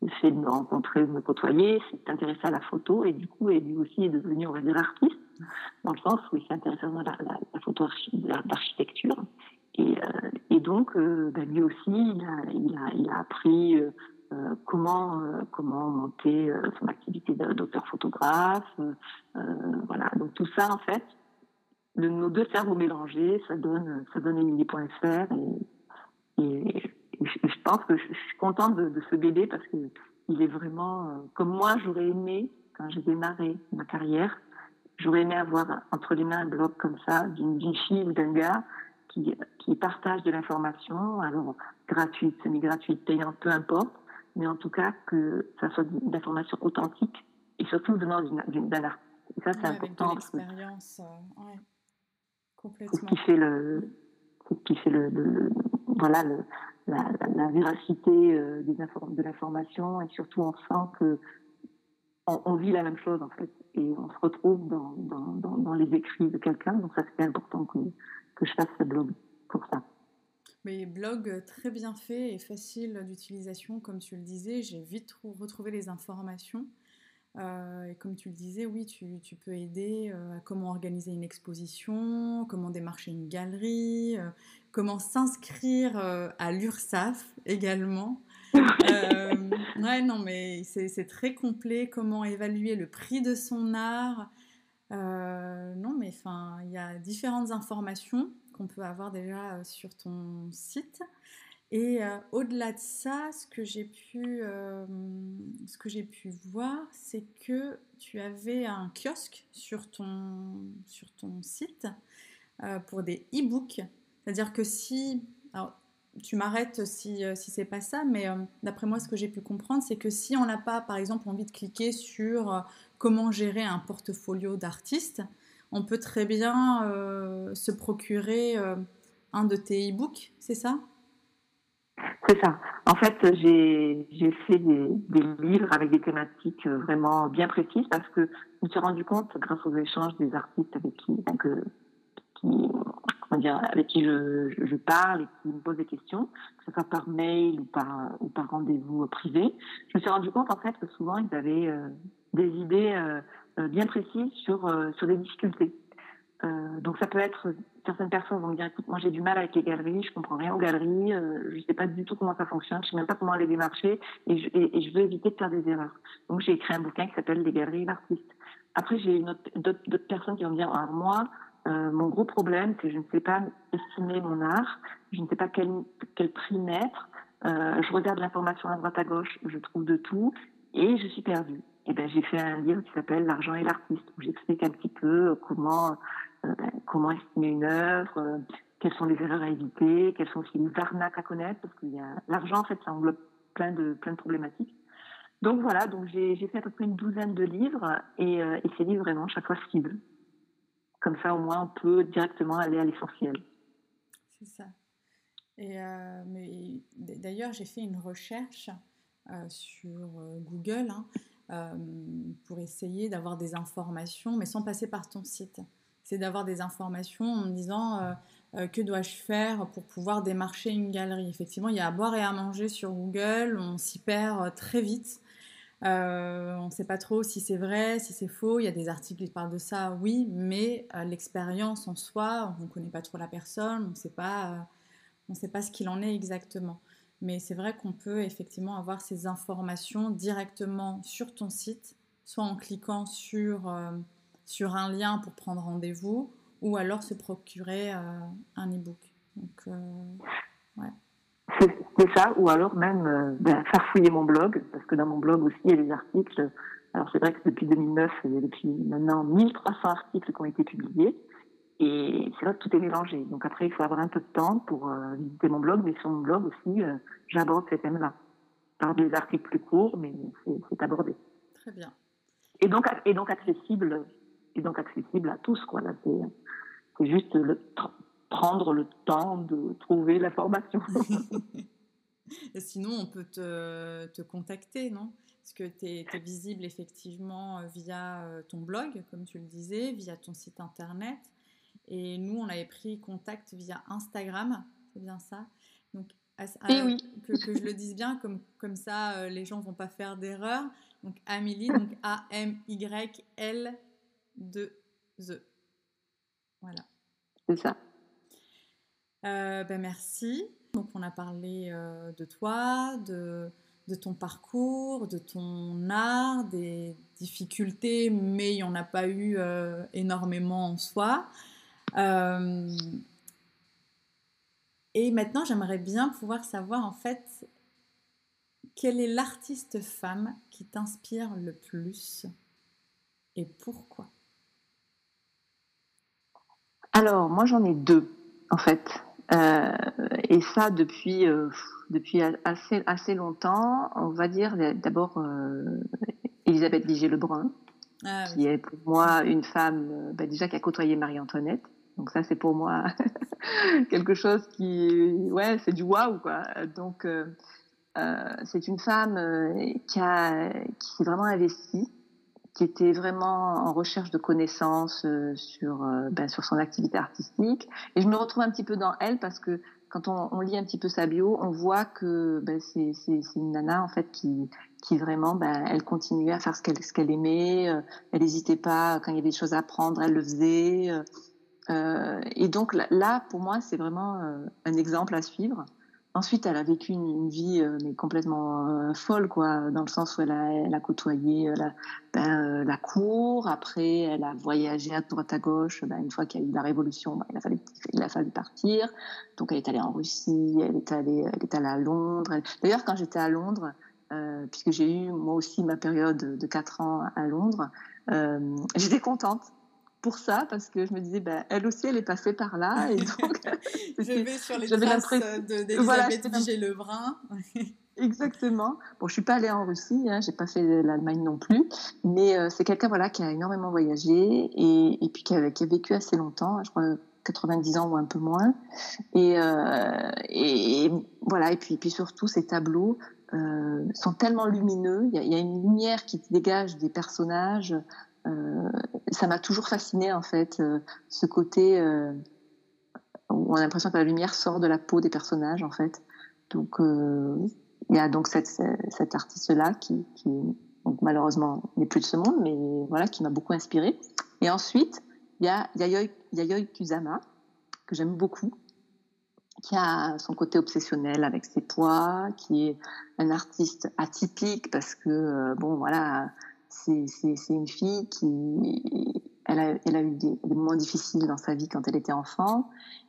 le fait de me rencontrer, de me côtoyer, c'est intéressé à la photo et du coup, et lui aussi est devenu, on va dire, artiste, dans le sens où il s'est intéressé à la, la, la photo d'architecture. Et, euh, et donc, euh, ben lui aussi, il a, appris euh, comment comment monter son activité d'auteur photographe. voilà, donc tout ça, en fait, de nos deux cerveaux mélangés, ça donne ça donne Emilie.fr et, et, je pense que je suis contente de, de ce bébé parce que il est vraiment comme moi j'aurais aimé quand j'ai démarré ma carrière j'aurais aimé avoir entre les mains un blog comme ça d'une fille ou d'un gars qui, qui partage de l'information, alors gratuite, semi-gratuite, payante, peu importe, mais en tout cas que ça soit de l'information authentique et surtout venant d'un artiste. Et ça, c'est important. L'expérience, euh, ouais. complètement. C'est ce qui fait le, qui fait le, le voilà, le, la, la, véracité euh, des de l'information et surtout on sent que on, on, vit la même chose en fait et on se retrouve dans, dans, dans, dans les écrits de quelqu'un. Donc ça, c'est important que, que je fasse ce blog pour ça. Mais blog très bien fait et facile d'utilisation, comme tu le disais. J'ai vite retrouvé les informations. Euh, et comme tu le disais, oui, tu, tu peux aider euh, à comment organiser une exposition, comment démarcher une galerie, euh, comment s'inscrire à l'URSAF également. ouais, non, mais c'est très complet. Comment évaluer le prix de son art. non, mais enfin, il y a différentes informations qu'on peut avoir déjà euh, sur ton site. Et euh, au-delà de ça, ce que j'ai pu, euh, pu voir, c'est que tu avais un kiosque sur ton, site pour des e-books. C'est-à-dire que si, tu m'arrêtes si, si c'est pas ça, mais d'après moi, ce que j'ai pu comprendre, c'est que si on n'a pas, par exemple, envie de cliquer sur comment gérer un portfolio d'artistes, on peut très bien euh, se procurer euh, un de tes e-books, c'est ça? C'est ça. En fait, j'ai fait des, livres avec des thématiques euh, vraiment bien précises parce que je me rendu compte, grâce aux échanges des artistes avec qui, dire, avec qui je, parle et qui me posent des questions, que ce soit par mail ou par, ou par rendez-vous privé, je me suis rendu compte en fait que souvent ils avaient des idées euh, bien précise sur euh, sur des difficultés. Euh, donc ça peut être certaines personnes vont me dire écoute moi j'ai du mal avec les galeries, je comprends rien aux galeries, euh, je sais pas du tout comment ça fonctionne, je sais même pas comment aller démarcher et je, et, je veux éviter de faire des erreurs. Donc j'ai écrit un bouquin qui s'appelle Les galeries l'artiste. Après j'ai d'autres personnes qui vont me dire alors moi euh, mon gros problème c'est que je ne sais pas estimer mon art, je ne sais pas quel quel prix mettre, euh, je regarde l'information à droite à gauche, je trouve de tout et je suis perdue et ben j'ai fait un livre qui s'appelle L'argent et l'artiste où j'explique un petit peu euh, comment euh, ben, comment estimer une œuvre, euh, quelles sont les erreurs à éviter, quelles sont aussi les arnaques à connaître parce qu'il y a l'argent en fait ça englobe plein de plein de problématiques. Donc voilà, donc j'ai fait à peu près une douzaine de livres et, et ces livres vraiment chaque fois cible. Comme ça au moins on peut directement aller à l'essentiel. C'est ça. Et mais d'ailleurs j'ai fait une recherche sur Google. Hein, euh, pour essayer d'avoir des informations, mais sans passer par ton site. C'est d'avoir des informations en me disant euh, euh, que dois-je faire pour pouvoir démarcher une galerie? Effectivement, il y a à boire et à manger sur Google, on s'y perd très vite. On ne sait pas trop si c'est vrai, si c'est faux. Il y a des articles qui parlent de ça, oui, mais l'expérience en soi, on ne connaît pas trop la personne, on ne sait pas, on sait pas ce qu'il en est exactement. Mais c'est vrai qu'on peut effectivement avoir ces informations directement sur ton site, soit en cliquant sur, euh, sur un lien pour prendre rendez-vous, ou alors se procurer euh, un e-book. Donc, euh, ouais. C'est ça, ou alors même ben, faire fouiller mon blog, parce que dans mon blog aussi, il y a des articles. Alors c'est vrai que depuis 2009, il y a depuis maintenant 1300 articles qui ont été publiés. Et c'est là que tout est mélangé. Donc après, il faut avoir un peu de temps pour euh, visiter mon blog, mais sur mon blog aussi, euh, j'aborde ces thèmes-là. Par des articles plus courts, mais c'est abordé. Très bien. Et donc, et donc accessible, et donc accessible à tous, quoi. Là, c'est juste le, prendre le temps de trouver l'information. sinon, on peut te, te contacter, non? Parce que tu es, es, visible effectivement via euh, ton blog, comme tu le disais, via ton site internet. Et nous, on avait pris contact via Instagram, c'est bien ça? Donc, eh oui. que, je le dise bien, comme, comme ça, euh, les gens vont pas faire d'erreur. Donc, Amélie, donc A-M-Y-L-2-E. Voilà. C'est ça. Euh, ben merci. Donc, on a parlé euh, de toi, de, ton parcours, de ton art, des difficultés, mais il n'y en a pas eu énormément en soi. Euh, et maintenant, j'aimerais bien pouvoir savoir en fait quelle est l'artiste femme qui t'inspire le plus et pourquoi? Alors, moi, j'en ai deux, en fait. Euh, et ça depuis euh, depuis assez assez longtemps. On va dire d'abord euh, Elisabeth Vigée-Lebrun, ah, qui est pour moi une femme bah, déjà qui a côtoyé Marie-Antoinette. Donc ça c'est pour moi quelque chose qui ouais c'est du waouh quoi. Donc c'est une femme qui a qui s'est vraiment investie qui était vraiment en recherche de connaissances euh, sur, euh, ben, sur son activité artistique. Et je me retrouve un petit peu dans elle parce que quand on, lit un petit peu sa bio, on voit que ben, c'est, une nana en fait qui, qui vraiment, ben, elle continuait à faire ce qu'elle, qu'elle aimait. Euh, elle n'hésitait pas quand il y avait des choses à apprendre, elle le faisait. Et donc là, pour moi, c'est vraiment un exemple à suivre. Ensuite, elle a vécu une, vie euh, complètement euh, folle, quoi, dans le sens où elle a, côtoyé euh, la, ben, la cour. Après, elle a voyagé à droite à gauche. Ben, une fois qu'il y a eu la révolution, ben, il, a fallu, il a fallu partir. Donc, elle est allée en Russie, elle est allée, elle est allée à Londres. D'ailleurs, quand j'étais à Londres, puisque j'ai eu moi aussi ma période de 4 ans à Londres, j'étais contente pour ça parce que je me disais ben elle aussi elle est passée par là et donc je vais sur les traces d'Elisabeth voilà, Vigée-Lebrun. Exactement. Bon je suis pas allée en Russie hein, j'ai pas fait l'Allemagne non plus mais euh, c'est quelqu'un voilà qui a énormément voyagé et, et puis qui a, qui a, vécu assez longtemps je crois 90 ans ou un peu moins. Et, euh, et, voilà et puis puis surtout ces tableaux euh, sont tellement lumineux il y, a, il y a une lumière qui dégage des personnages euh, ça m'a toujours fasciné en fait, euh, ce côté euh, où on a l'impression que la lumière sort de la peau des personnages en fait. Donc il y a donc cette, cette artiste-là qui, malheureusement n'est plus de ce monde, mais voilà, qui m'a beaucoup inspirée. Et ensuite, il y a Yayoi, Yayoi Kusama, que j'aime beaucoup, qui a son côté obsessionnel avec ses poids, qui est un artiste atypique parce que, bon, voilà, c'est une fille qui elle a, eu des, moments difficiles dans sa vie quand elle était enfant.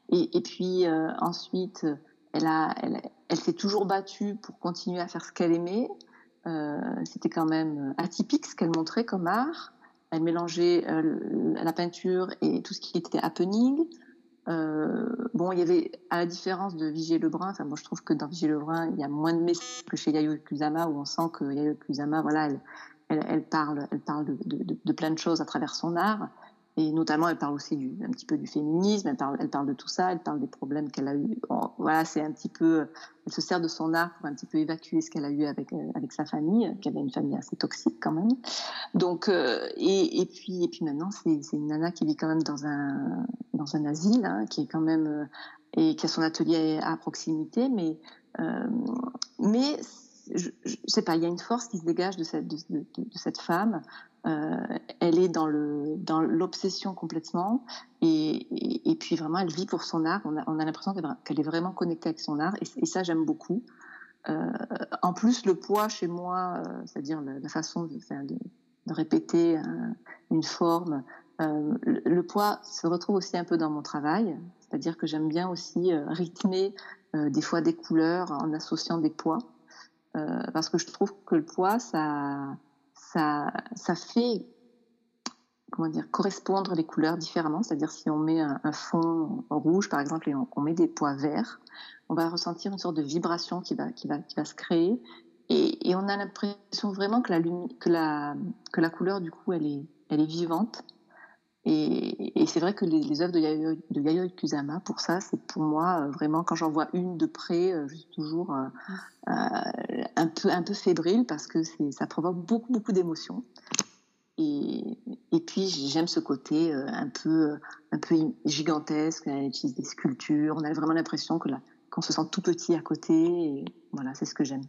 Et, puis euh, ensuite elle elle, elle s'est toujours battue pour continuer à faire ce qu'elle aimait. Euh, c'était quand même atypique ce qu'elle montrait comme art. Elle mélangeait euh, la peinture et tout ce qui était happening. Bon, il y avait, à la différence de Vigier Lebrun, enfin, moi je trouve que dans Vigier Lebrun, il y a moins de messages que chez Yayoi Kusama, où on sent que Yayoi Kusama, voilà, elle, elle, parle, elle parle de, plein de choses à travers son art. Et notamment, elle parle aussi un petit peu du féminisme, elle parle, elle parle de tout ça, elle parle des problèmes qu'elle a eu. voilà, c'est un petit peu, elle se sert de son art pour un petit peu évacuer ce qu'elle a eu avec, euh, avec sa famille, qui avait une famille assez toxique quand même. Donc, euh, et, et puis, et puis maintenant, c'est, une nana qui vit quand même dans un, dans un asile, hein, qui est quand même, euh, et qui a son atelier à proximité, mais, mais je, je sais pas, il y a une force qui se dégage de cette, femme. Euh, elle est dans l'obsession complètement et, puis vraiment elle vit pour son art. On a, on a l'impression qu'elle est vraiment connectée avec son art et, ça j'aime beaucoup. Euh, en plus le poids chez moi, euh, c'est-à-dire la, façon de, répéter un, une forme, le, poids se retrouve aussi un peu dans mon travail. C'est-à-dire que j'aime bien aussi rythmer des fois des couleurs en associant des poids. Euh, parce que je trouve que le poids, ça, ça, ça fait comment dire correspondre les couleurs différemment. C'est-à-dire si on met un, fond rouge, par exemple, et on, met des poids verts, on va ressentir une sorte de vibration qui va, qui va, qui va se créer. Et, et on a l'impression vraiment que la, que, la, que la couleur, du coup, elle est, elle est vivante. Et, c'est vrai que les, œuvres de Yayoi, de Kusama, pour ça, c'est pour moi euh, vraiment quand j'en vois une de près, euh, je suis toujours euh, un peu un peu fébrile parce que ça provoque beaucoup beaucoup d'émotions. Et, puis j'aime ce côté un peu un peu gigantesque. Elle utilise des sculptures. On a vraiment l'impression que qu'on se sent tout petit à côté. Et voilà, c'est ce que j'aime.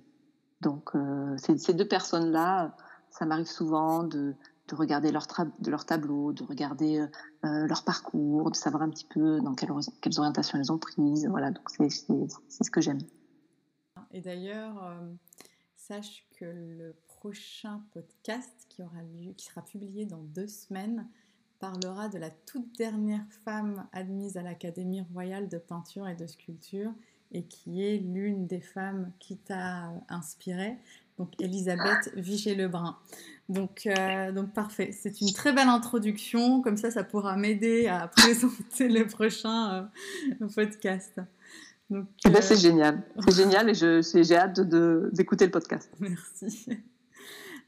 Donc ces deux personnes là, ça m'arrive souvent de de regarder leur, de leur tableau, de regarder euh, leur parcours, de savoir un petit peu dans quelles, orientations elles ont prises. Voilà, donc c'est ce que j'aime. Et d'ailleurs, euh, sache que le prochain podcast qui aura lieu, qui sera publié dans deux semaines, parlera de la toute dernière femme admise à l'Académie royale de peinture et de sculpture, et qui est l'une des femmes qui t'a inspiré. Donc Elisabeth Vigée-Lebrun. Donc, euh, donc parfait, c'est une très belle introduction, comme ça ça pourra m'aider à présenter le prochain euh, podcast. Donc, eh ben, c'est génial, c'est génial et j'ai hâte d'écouter le podcast. Merci.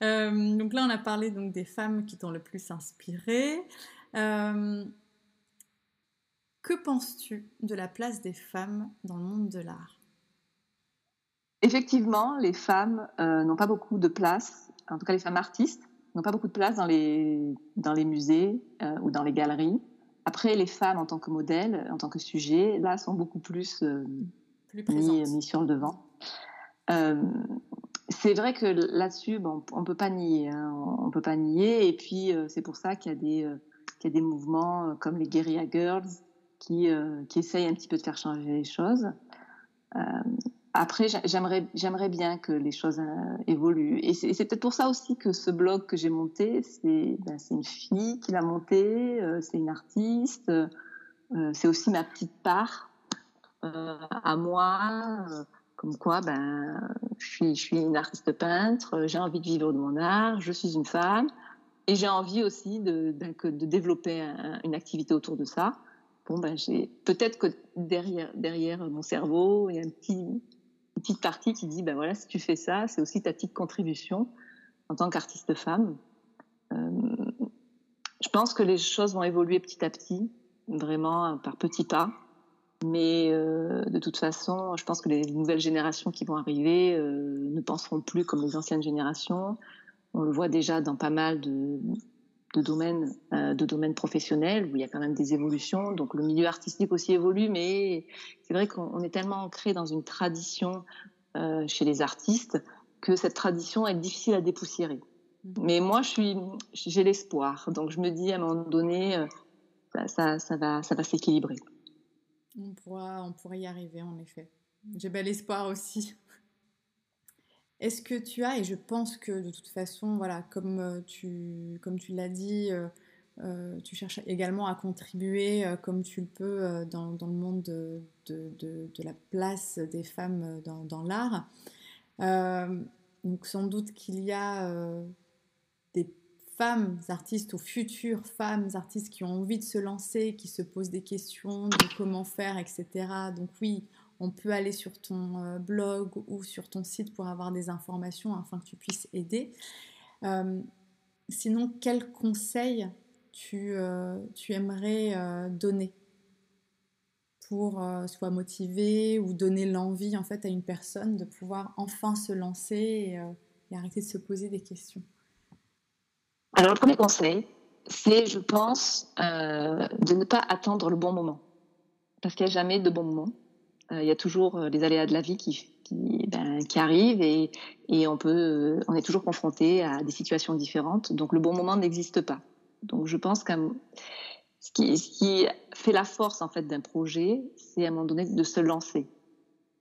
donc là on a parlé donc, des femmes qui t'ont le plus inspiré. Que penses-tu de la place des femmes dans le monde de l'art? Effectivement, les femmes euh, n'ont pas beaucoup de place, en tout cas les femmes artistes, n'ont pas beaucoup de place dans les, dans les musées euh, ou dans les galeries. Après, les femmes en tant que modèle, en tant que sujet, là, sont beaucoup plus, euh, mis, sur le devant. c'est vrai que là-dessus, bon, on peut pas nier, hein, on peut pas nier. Et puis, c'est pour ça qu'il y a des, qu'il y a des mouvements comme les Guerilla Girls, qui, euh, qui essaye un petit peu de faire changer les choses. Euh, après, j'aimerais, bien que les choses euh, évoluent. Et c'est, peut-être pour ça aussi que ce blog que j'ai monté, c'est, ben, une fille qui l'a monté, c'est une artiste, c'est aussi ma petite part à moi. comme quoi, ben, je suis, une artiste peintre, j'ai envie de vivre de mon art, je suis une femme, et j'ai envie aussi de, ben, développer une activité autour de ça bon ben j'ai peut-être que derrière mon cerveau il y a un petit, petite partie qui dit ben voilà si tu fais ça c'est aussi ta petite contribution en tant qu'artiste femme. Euh, je pense que les choses vont évoluer petit à petit vraiment par petits pas. Mais euh, de toute façon je pense que les nouvelles générations qui vont arriver euh, ne penseront plus comme les anciennes générations. On le voit déjà dans pas mal de de domaines, euh, de domaines professionnels où il y a quand même des évolutions. Donc le milieu artistique aussi évolue, mais c'est vrai qu'on est tellement ancré dans une tradition euh, chez les artistes que cette tradition est difficile à dépoussiérer. Mmh. Mais moi, je suis, j'ai l'espoir. Donc je me dis à un moment donné, euh, ça, ça, va, ça va s'équilibrer. On pourra, on pourrait y arriver en effet. J'ai bel espoir aussi. Est-ce que tu as, et je pense que de toute façon, voilà, comme euh, tu, l'as dit, euh, euh, tu cherches également à contribuer comme tu le peux dans, le monde de, de, de, la place des femmes dans, dans l'art. donc sans doute qu'il y a des femmes artistes ou futures femmes artistes qui ont envie de se lancer, qui se posent des questions de comment faire, etc. Donc oui, on peut aller sur ton euh, blog ou sur ton site pour avoir des informations afin que tu puisses aider. Euh, sinon, quels conseils tu, euh, tu aimerais donner pour soit motiver ou donner l'envie en fait à une personne de pouvoir enfin se lancer et, et arrêter de se poser des questions? Alors le premier conseil, c'est, je pense, de ne pas attendre le bon moment. Parce qu'il n'y a jamais de bon moment. Euh, il y a toujours euh, les aléas de la vie qui, qui, ben, qui arrivent et, et, on peut, euh, on est toujours confronté à des situations différentes. Donc le bon moment n'existe pas. Donc je pense que ce qui, ce qui fait la force en fait d'un projet, c'est à un moment donné de se lancer.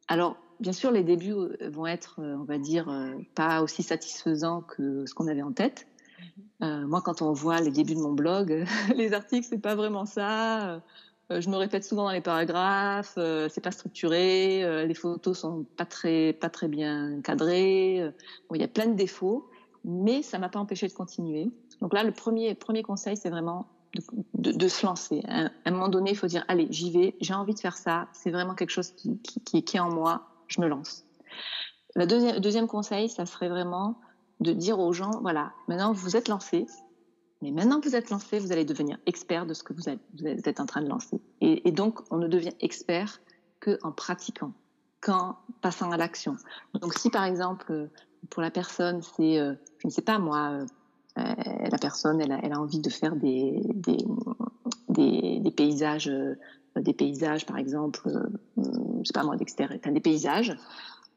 Alors bien sûr, les débuts vont être, on va dire, pas aussi satisfaisants que ce qu'on avait en tête. Mm-hmm. moi, quand on voit les débuts de mon blog, les articles, c'est pas vraiment ça. Euh, je me répète souvent dans les paragraphes, euh, c'est pas structuré, euh, les photos sont pas très pas très bien cadrées. Il y a plein de défauts, mais ça m'a pas empêché de continuer. Donc là, le premier premier conseil, c'est vraiment de, de, se lancer. À un moment donné, il faut dire allez, j'y vais, j'ai envie de faire ça, c'est vraiment quelque chose qui, qui, qui, est en moi, je me lance. Le deuxième, deuxième conseil, ça serait vraiment de dire aux gens voilà, maintenant vous êtes lancés, mais maintenant que vous êtes lancé, vous allez devenir expert de ce que vous êtes, en train de lancer. Et, donc, on ne devient expert qu'en pratiquant, qu'en passant à l'action. Donc, si par exemple, pour la personne, c'est, euh, je ne sais pas moi, euh, la personne, elle a, envie de faire des paysages, euh, des paysages par exemple, je ne sais pas moi, d'extérieur, des paysages.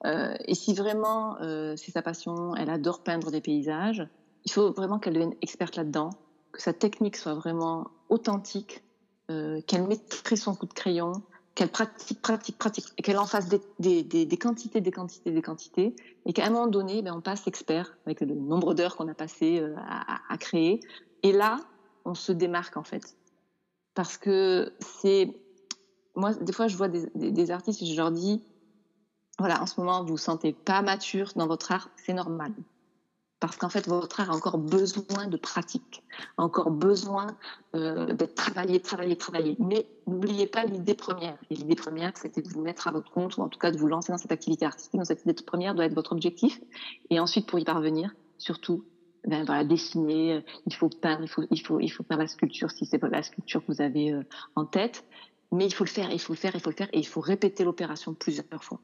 et si vraiment c'est sa passion, elle adore peindre des paysages, il faut vraiment qu'elle devienne experte là-dedans, que sa technique soit vraiment authentique, euh, qu'elle maîtrise son coup de crayon, qu'elle pratique, pratique, pratique, et qu'elle en fasse des, quantités, des quantités, des quantités, et qu'à un moment donné, ben, on passe expert avec le nombre d'heures qu'on a passé euh, à, créer. Et là, on se démarque en fait, parce que c'est moi, des fois, je vois des, artistes et je leur dis, voilà, en ce moment, vous vous sentez pas mature dans votre art, c'est normal. Parce qu'en fait, votre art a encore besoin de pratique, a encore besoin euh, d'être travaillé, travaillé, travaillé. Mais n'oubliez pas l'idée première. Et l'idée première, c'était de vous mettre à votre compte, ou en tout cas de vous lancer dans cette activité artistique. Donc cette idée première doit être votre objectif. Et ensuite, pour y parvenir, surtout, ben voilà, dessiner, euh, il faut peindre, il faut, il faut, il faut faire la sculpture si c'est pas la sculpture que vous avez euh, en tête. Mais il faut le faire, il faut le faire, il faut le faire, et il faut répéter l'opération plusieurs fois.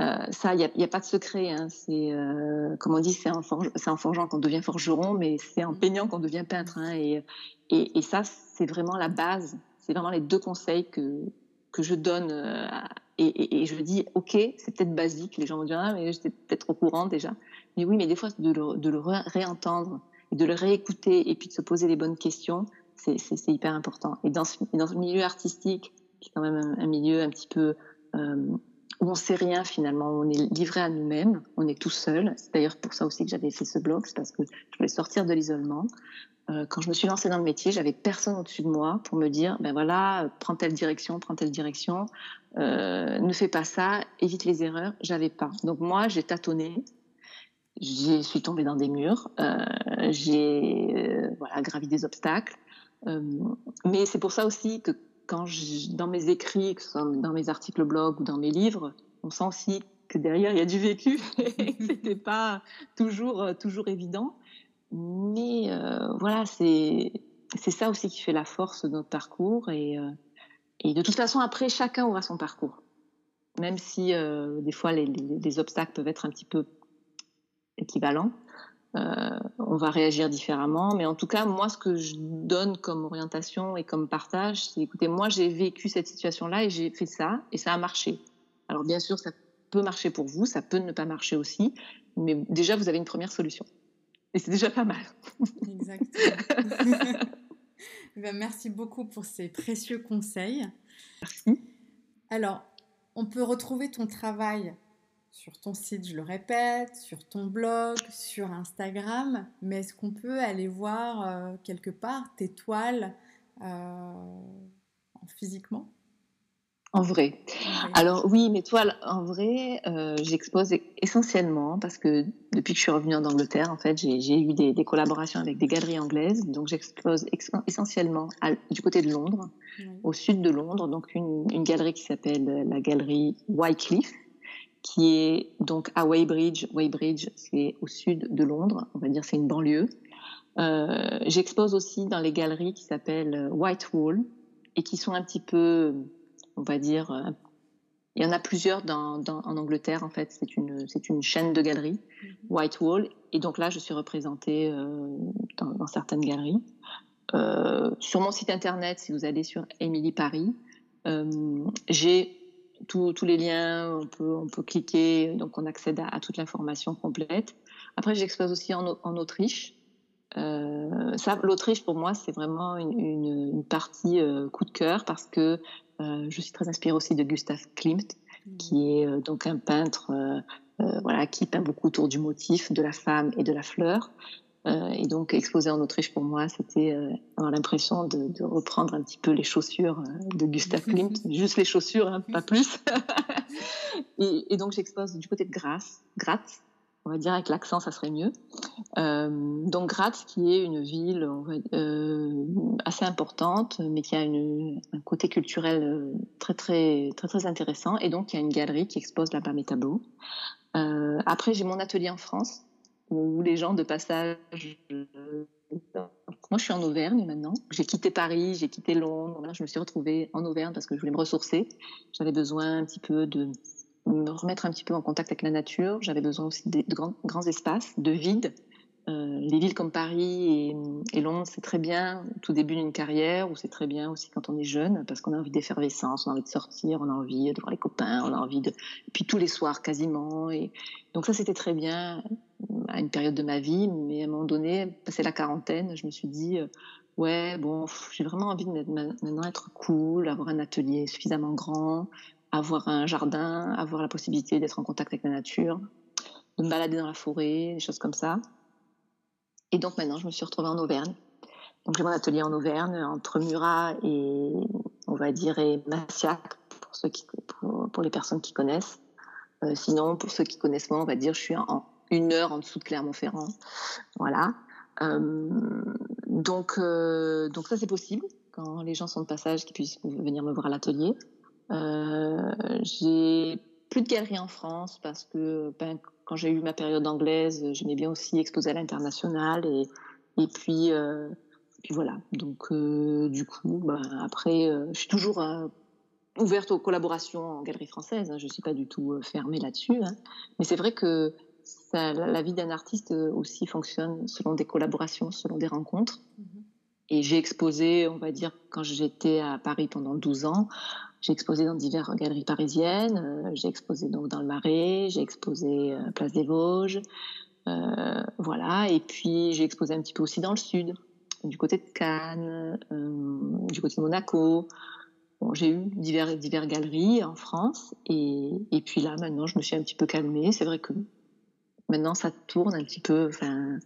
Euh, ça, il n'y a, a, pas de secret. Hein. C'est, euh, comme on dit, c'est en, forgeant qu'on devient forgeron, mais c'est en peignant qu'on devient peintre. Hein. Et, et, et, ça, c'est vraiment la base. C'est vraiment les deux conseils que, que je donne. Euh, et, et, je dis, ok, c'est peut-être basique. Les gens vont dire, ah, mais j'étais peut-être au courant déjà. Mais oui, mais des fois, de le, de le réentendre et de le réécouter et puis de se poser les bonnes questions, c'est hyper important. Et dans ce, dans ce milieu artistique, qui est quand même un, un milieu un petit peu euh, où on sait rien finalement, on est livré à nous-mêmes, on est tout seul. C'est d'ailleurs pour ça aussi que j'avais fait ce blog, c'est parce que je voulais sortir de l'isolement. Euh, quand je me suis lancée dans le métier, j'avais personne au-dessus de moi pour me dire, ben voilà, prends telle direction, prends telle direction, euh, ne fais pas ça, évite les erreurs. J'avais pas. Donc moi, j'ai tâtonné, je suis tombée dans des murs, euh, j'ai voilà gravi des obstacles. Mais c'est pour ça aussi que quand je, dans mes écrits, que ce soit dans mes articles blog ou dans mes livres, on sent aussi que derrière il y a du vécu. C'était pas toujours euh, toujours évident, mais euh, voilà, c'est c'est ça aussi qui fait la force de notre parcours et euh, et de toute façon après chacun aura son parcours, même si euh, des fois les, les, les, obstacles peuvent être un petit peu équivalents. Euh, on va réagir différemment. Mais en tout cas, moi, ce que je donne comme orientation et comme partage, c'est écoutez, moi, j'ai vécu cette situation-là et j'ai fait ça et ça a marché. Alors, bien sûr, ça peut marcher pour vous, ça peut ne pas marcher aussi, mais déjà, vous avez une première solution. Et c'est déjà pas mal. Exactement. ben, merci beaucoup pour ces précieux conseils. Merci. Alors, on peut retrouver ton travail sur ton site, je le répète, sur ton blog, sur Instagram, mais est-ce qu'on peut aller voir euh, quelque part tes toiles euh, physiquement? En vrai. Alors oui, mes toiles en vrai, euh, j'expose essentiellement parce que depuis que je suis revenue en Angleterre, en fait, j'ai eu des, des, collaborations avec des galeries anglaises, donc j'expose essentiellement à, du côté de Londres, oui. au sud de Londres, donc une, une galerie qui s'appelle la galerie Wycliffe, qui est donc à Weybridge. Weybridge, c'est au sud de Londres, on va dire c'est une banlieue. Euh, J'expose aussi dans les galeries qui s'appellent Whitehall et qui sont un petit peu, on va dire, euh, il y en a plusieurs dans, dans, en Angleterre en fait. C'est une une chaîne de galeries, mm -hmm. Whitehall. Et donc là, je suis représentée euh, dans, dans, certaines galeries. Euh, sur mon site internet, si vous allez sur Émilie Paris, euh, j'ai tous, les liens, on peut, on peut cliquer, donc on accède à, à toute l'information complète. Après, j'expose aussi en, en Autriche. Euh, ça, l'Autriche pour moi, c'est vraiment une, une, une partie euh, coup de cœur parce que euh, je suis très inspirée aussi de Gustav Klimt, mmh. qui est donc un peintre, voilà, qui peint beaucoup autour du motif de la femme et de la fleur. Euh, et donc exposer en Autriche pour moi, c'était euh, avoir l'impression de, de, reprendre un petit peu les chaussures euh, de Gustav Klimt, juste les chaussures, hein, pas plus. et, et, donc j'expose du côté de Grasse, Graz, on va dire avec l'accent, ça serait mieux. Donc Graz, qui est une ville va, assez importante, mais qui a une, un côté culturel très très très très intéressant. Et donc il y a une galerie qui expose là-bas mes tableaux. Après, j'ai mon atelier en France où les gens de passage. Moi, je suis en Auvergne maintenant. J'ai quitté Paris, j'ai quitté Londres. je me suis retrouvée en Auvergne parce que je voulais me ressourcer. J'avais besoin un petit peu de me remettre un petit peu en contact avec la nature. J'avais besoin aussi de, grands, espaces, de vide. Euh, les villes comme Paris et, Londres, c'est très bien au tout début d'une carrière, ou c'est très bien aussi quand on est jeune, parce qu'on a envie d'effervescence, on a envie de sortir, on a envie de voir les copains, on a envie de... Et puis tous les soirs quasiment. Donc ça, c'était très bien à une période de ma vie, mais à un moment donné, passé la quarantaine, je me suis dit, euh, ouais, bon, j'ai vraiment envie de maintenant être cool, avoir un atelier suffisamment grand, avoir un jardin, avoir la possibilité d'être en contact avec la nature, de me balader dans la forêt, des choses comme ça. Et donc maintenant, je me suis retrouvée en Auvergne. Donc j'ai mon atelier en Auvergne, entre Murat et, on va dire, Massiac, pour, ceux qui, pour, les personnes qui connaissent. sinon, pour ceux qui connaissent moi, on va dire je suis en une heure en dessous de Clermont-Ferrand. Voilà. donc, donc ça c'est possible quand les gens sont de passage, qu'ils puissent venir me voir à l'atelier. j'ai plus de galeries en France parce que ben, quand j'ai eu ma période anglaise, j'aimais bien aussi exposer à l'international et, et puis, euh, puis voilà. Donc euh, du coup, ben, après, euh, je suis toujours ouverte aux collaborations en galerie française. Hein, je suis pas du tout fermée là-dessus. Hein. Mais c'est vrai que ça, la, vie d'un artiste aussi fonctionne selon des collaborations, selon des rencontres. Mm-hmm. Et j'ai exposé, on va dire, quand j'étais à Paris pendant 12 ans, j'ai exposé dans diverses galeries parisiennes, euh, j'ai exposé donc dans le Marais, j'ai exposé à euh, Place des Vosges, euh, voilà, et puis j'ai exposé un petit peu aussi dans le sud, du côté de Cannes, du côté de Monaco. Bon, j'ai eu divers, divers galeries en France, et, et puis là maintenant je me suis un petit peu calmée. C'est vrai que maintenant ça tourne un petit peu. Enfin,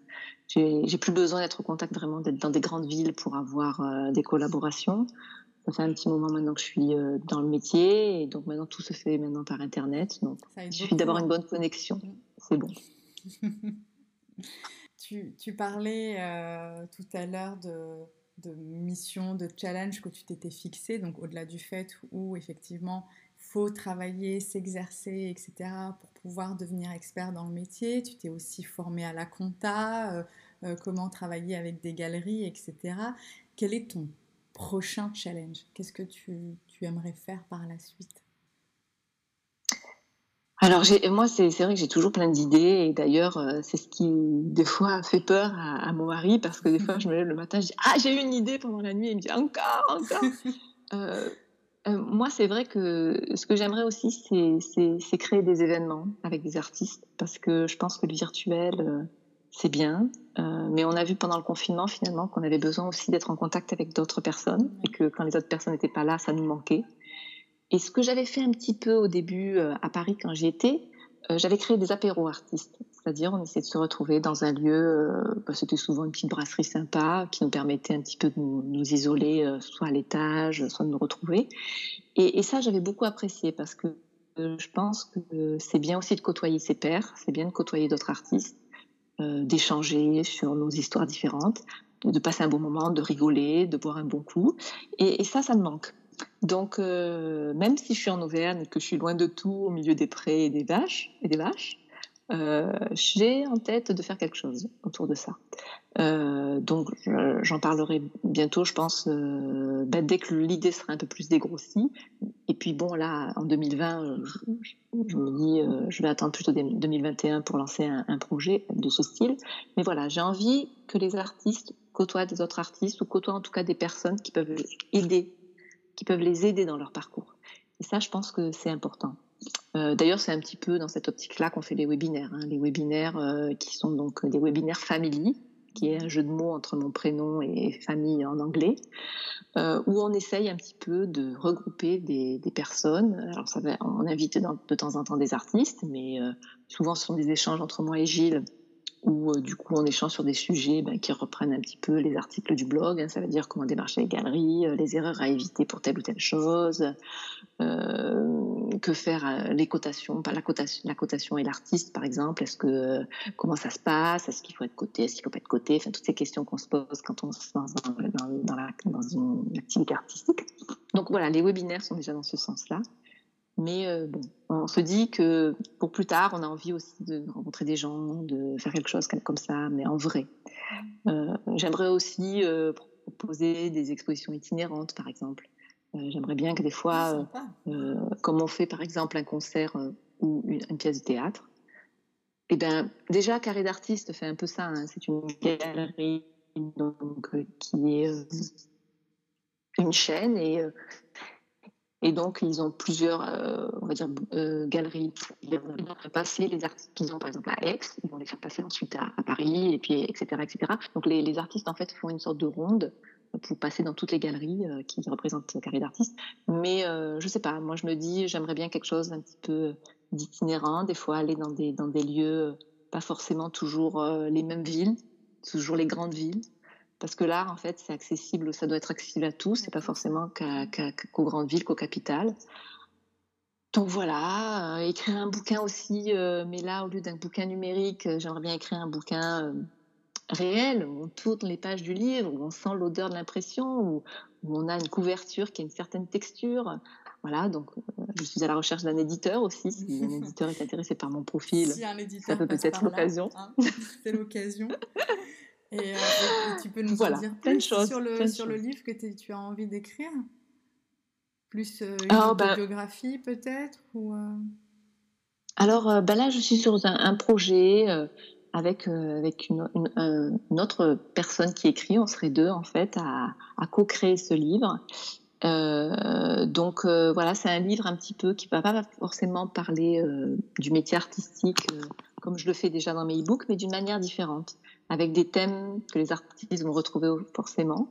j'ai plus besoin d'être au contact vraiment d'être dans des grandes villes pour avoir des collaborations ça fait un petit moment maintenant que je suis euh, dans le métier et donc maintenant tout se fait maintenant par internet. Donc il suffit d'avoir une bonne connexion, mm. c'est bon. tu, tu, parlais euh, tout à l'heure de, de mission, de challenge que tu t'étais fixé, donc au-delà du fait où effectivement faut travailler, s'exercer, etc. pour pouvoir devenir expert dans le métier. Tu t'es aussi formé à la compta, euh, comment travailler avec des galeries, etc. Quel est ton prochain challenge? Qu'est-ce que tu, aimerais faire par la suite? Alors moi c'est vrai que j'ai toujours plein d'idées et d'ailleurs euh, c'est ce qui des fois fait peur à, mon mari parce que des fois je me lève le matin je dis ah j'ai eu une idée pendant la nuit et il me dit encore encore euh, euh, moi c'est vrai que ce que j'aimerais aussi c'est créer des événements avec des artistes parce que je pense que le virtuel c'est bien, euh, mais on a vu pendant le confinement finalement qu'on avait besoin aussi d'être en contact avec d'autres personnes et que quand les autres personnes n'étaient pas là, ça nous manquait. Et ce que j'avais fait un petit peu au début euh, à Paris quand j'y étais, euh, j'avais créé des apéros artistes, c'est-à-dire on essayait de se retrouver dans un lieu, bah, c'était souvent une petite brasserie sympa qui nous permettait un petit peu de nous, isoler, soit à l'étage, soit de nous retrouver. Et, et ça j'avais beaucoup apprécié parce que je pense que c'est bien aussi de côtoyer ses pairs, c'est bien de côtoyer d'autres artistes. Euh, d'échanger sur nos histoires différentes, de, passer un bon moment, de rigoler, de boire un bon coup. Et, ça, ça me manque. Donc, euh, même si je suis en Auvergne, que je suis loin de tout, au milieu des prés et des vaches, et des vaches euh, j'ai en tête de faire quelque chose autour de ça. Euh, donc j'en parlerai bientôt, je pense, euh, ben, dès que l'idée sera un peu plus dégrossie. Et puis bon, là, en 2020, je, me dis, je vais attendre plutôt 2021 pour lancer un, un projet de ce style. Mais voilà, j'ai envie que les artistes côtoient des autres artistes ou côtoient en tout cas des personnes qui peuvent aider, qui peuvent les aider dans leur parcours. Et ça, je pense que c'est important. Euh, d'ailleurs, c'est un petit peu dans cette optique-là qu'on fait les webinaires. Hein. les webinaires euh, qui sont donc des webinaires family, qui est un jeu de mots entre mon prénom et famille en anglais, euh, où on essaye un petit peu de regrouper des, personnes. Alors, on invite de temps en temps des artistes, mais souvent ce sont des échanges entre moi et Gilles où euh, du coup on échange sur des sujets ben, qui reprennent un petit peu les articles du blog. Hein. ça veut dire comment démarcher les galeries, euh, les erreurs à éviter pour telle ou telle chose, euh, que faire les cotations, pas la cotation, la cotation et l'artiste par exemple. Est-ce que comment ça se passe? Est-ce qu'il faut être coté? Est-ce qu'il faut pas être coté? Enfin toutes ces questions qu'on se pose quand on se lance dans, une activité artistique. Donc voilà, les webinaires sont déjà dans ce sens-là. Mais euh, bon, on se dit que pour plus tard, on a envie aussi de rencontrer des gens, de faire quelque chose comme ça, mais en vrai. Euh, j'aimerais aussi euh, proposer des expositions itinérantes, par exemple. J'aimerais bien que des fois, comme on fait par exemple un concert ou une, pièce de théâtre, et eh ben déjà Carré d'artistes fait un peu ça. Hein. C'est une galerie donc, qui est une chaîne et et donc, ils ont plusieurs, euh, on va dire, euh, galeries. Ils vont passer les artistes qu'ils ont, par exemple, à Aix, ils vont les faire passer ensuite à, Paris, et puis, etc., etc. Donc, les, artistes, en fait, font une sorte de ronde pour passer dans toutes les galeries euh, qui représentent le carré d'artistes. Mais je sais pas, moi, je me dis, j'aimerais bien quelque chose d'un petit peu d'itinérant, des fois aller dans des, dans des lieux, pas forcément toujours les mêmes villes, toujours les grandes villes parce que l'art, en fait, c'est accessible, ça doit être accessible à tous, c'est pas forcément qu'aux grandes villes, qu'aux capitales. donc voilà, écrire un bouquin aussi, mais là, au lieu d'un bouquin numérique, j'aimerais bien écrire un bouquin réel, où on tourne les pages du livre, où on sent l'odeur de l'impression, où, on a une couverture qui a une certaine texture. Voilà, donc je suis à la recherche d'un éditeur aussi. Si un éditeur est intéressé par mon profil, ça peut peut-être l'occasion. Hein, c'est l'occasion. Et, tu peux nous dire plus sur, le, sur le livre que tu as envie d'écrire? Plus une ah, bah biographie peut-être ou, Alors bah là, je suis sur un, projet avec, avec une, une, autre personne qui écrit. On serait deux en fait à, à co-créer ce livre. Euh, donc voilà, c'est un livre un petit peu qui va pas forcément parler du métier artistique comme je le fais déjà dans mes e-books, mais d'une manière différente avec des thèmes que les artistes vont retrouver forcément.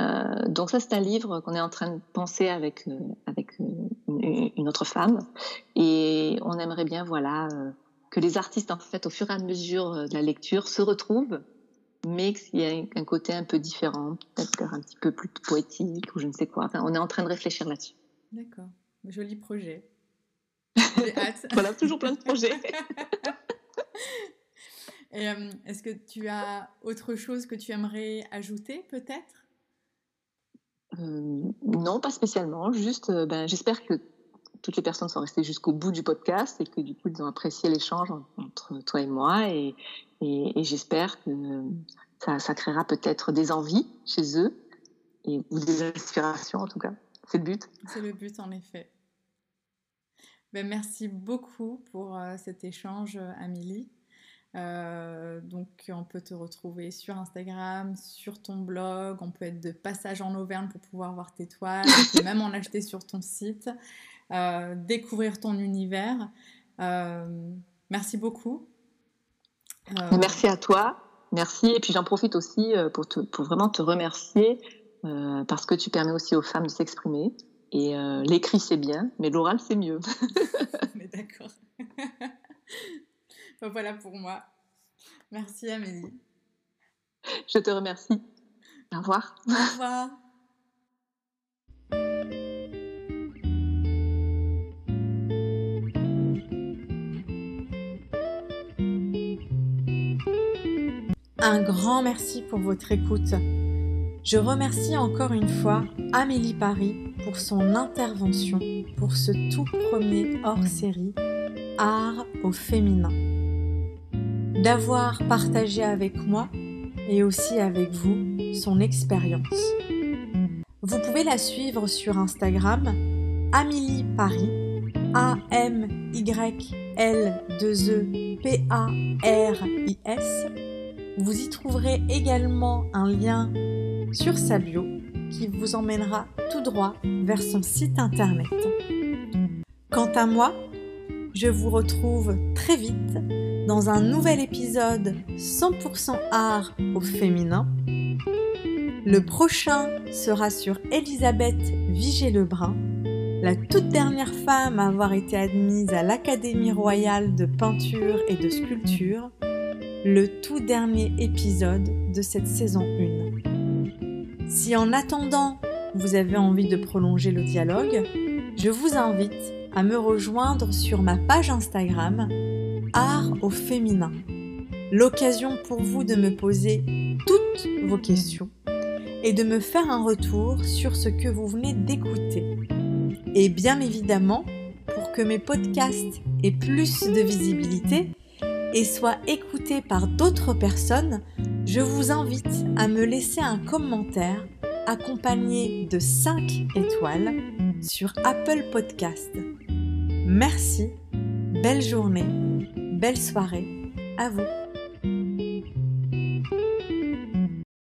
Euh, donc ça, c'est un livre qu'on est en train de penser avec euh, avec euh, une, autre femme, et on aimerait bien, voilà, que les artistes, en fait, au fur et à mesure de la lecture, se retrouvent, mais qu'il y ait un côté un peu différent, peut-être un petit peu plus poétique ou je ne sais quoi. Enfin, on est en train de réfléchir là-dessus. D'accord, joli projet. J'ai hâte. voilà, toujours plein de projets. Euh, est-ce que tu as autre chose que tu aimerais ajouter peut-être? Euh, Non, pas spécialement. Juste, euh, ben, j'espère que toutes les personnes sont restées jusqu'au bout du podcast et que du coup ils ont apprécié l'échange entre toi et moi et, et, j'espère que ça, ça créera peut-être des envies chez eux et, ou des inspirations en tout cas. C'est le but. C'est le but en effet. Ben, merci beaucoup pour cet échange, Amélie. Euh, donc on peut te retrouver sur Instagram, sur ton blog, on peut être de passage en Auvergne pour pouvoir voir tes toiles, on peut même en acheter sur ton site, euh, découvrir ton univers. Euh, merci beaucoup. Merci à toi, merci. Et puis j'en profite aussi pour, pour vraiment te remercier parce que tu permets aussi aux femmes de s'exprimer. Et l'écrit c'est bien, mais l'oral c'est mieux. Mais d'accord. voilà pour moi. Merci Amélie. Je te remercie. Au revoir. Au revoir. Un grand merci pour votre écoute. Je remercie encore une fois Amélie Paris pour son intervention pour ce tout premier hors-série Art au féminin d'avoir partagé avec moi et aussi avec vous son expérience. Vous pouvez la suivre sur Instagram, Amélie Paris, A-M-Y-L-2-E-P-A-R-I-S. Vous y trouverez également un lien sur sa bio qui vous emmènera tout droit vers son site internet. Quant à moi, je vous retrouve très vite dans un nouvel épisode 100% art au féminin. Le prochain sera sur Elisabeth Vigée-Lebrun, la toute dernière femme à avoir été admise à l'Académie royale de peinture et de sculpture, le tout dernier épisode de cette saison 1. Si en attendant vous avez envie de prolonger le dialogue, je vous invite à me rejoindre sur ma page Instagram Art au féminin. L'occasion pour vous de me poser toutes vos questions et de me faire un retour sur ce que vous venez d'écouter. Et bien évidemment, pour que mes podcasts aient plus de visibilité et soient écoutés par d'autres personnes, je vous invite à me laisser un commentaire accompagné de 5 étoiles sur Apple Podcast. Merci, belle journée belle soirée à vous.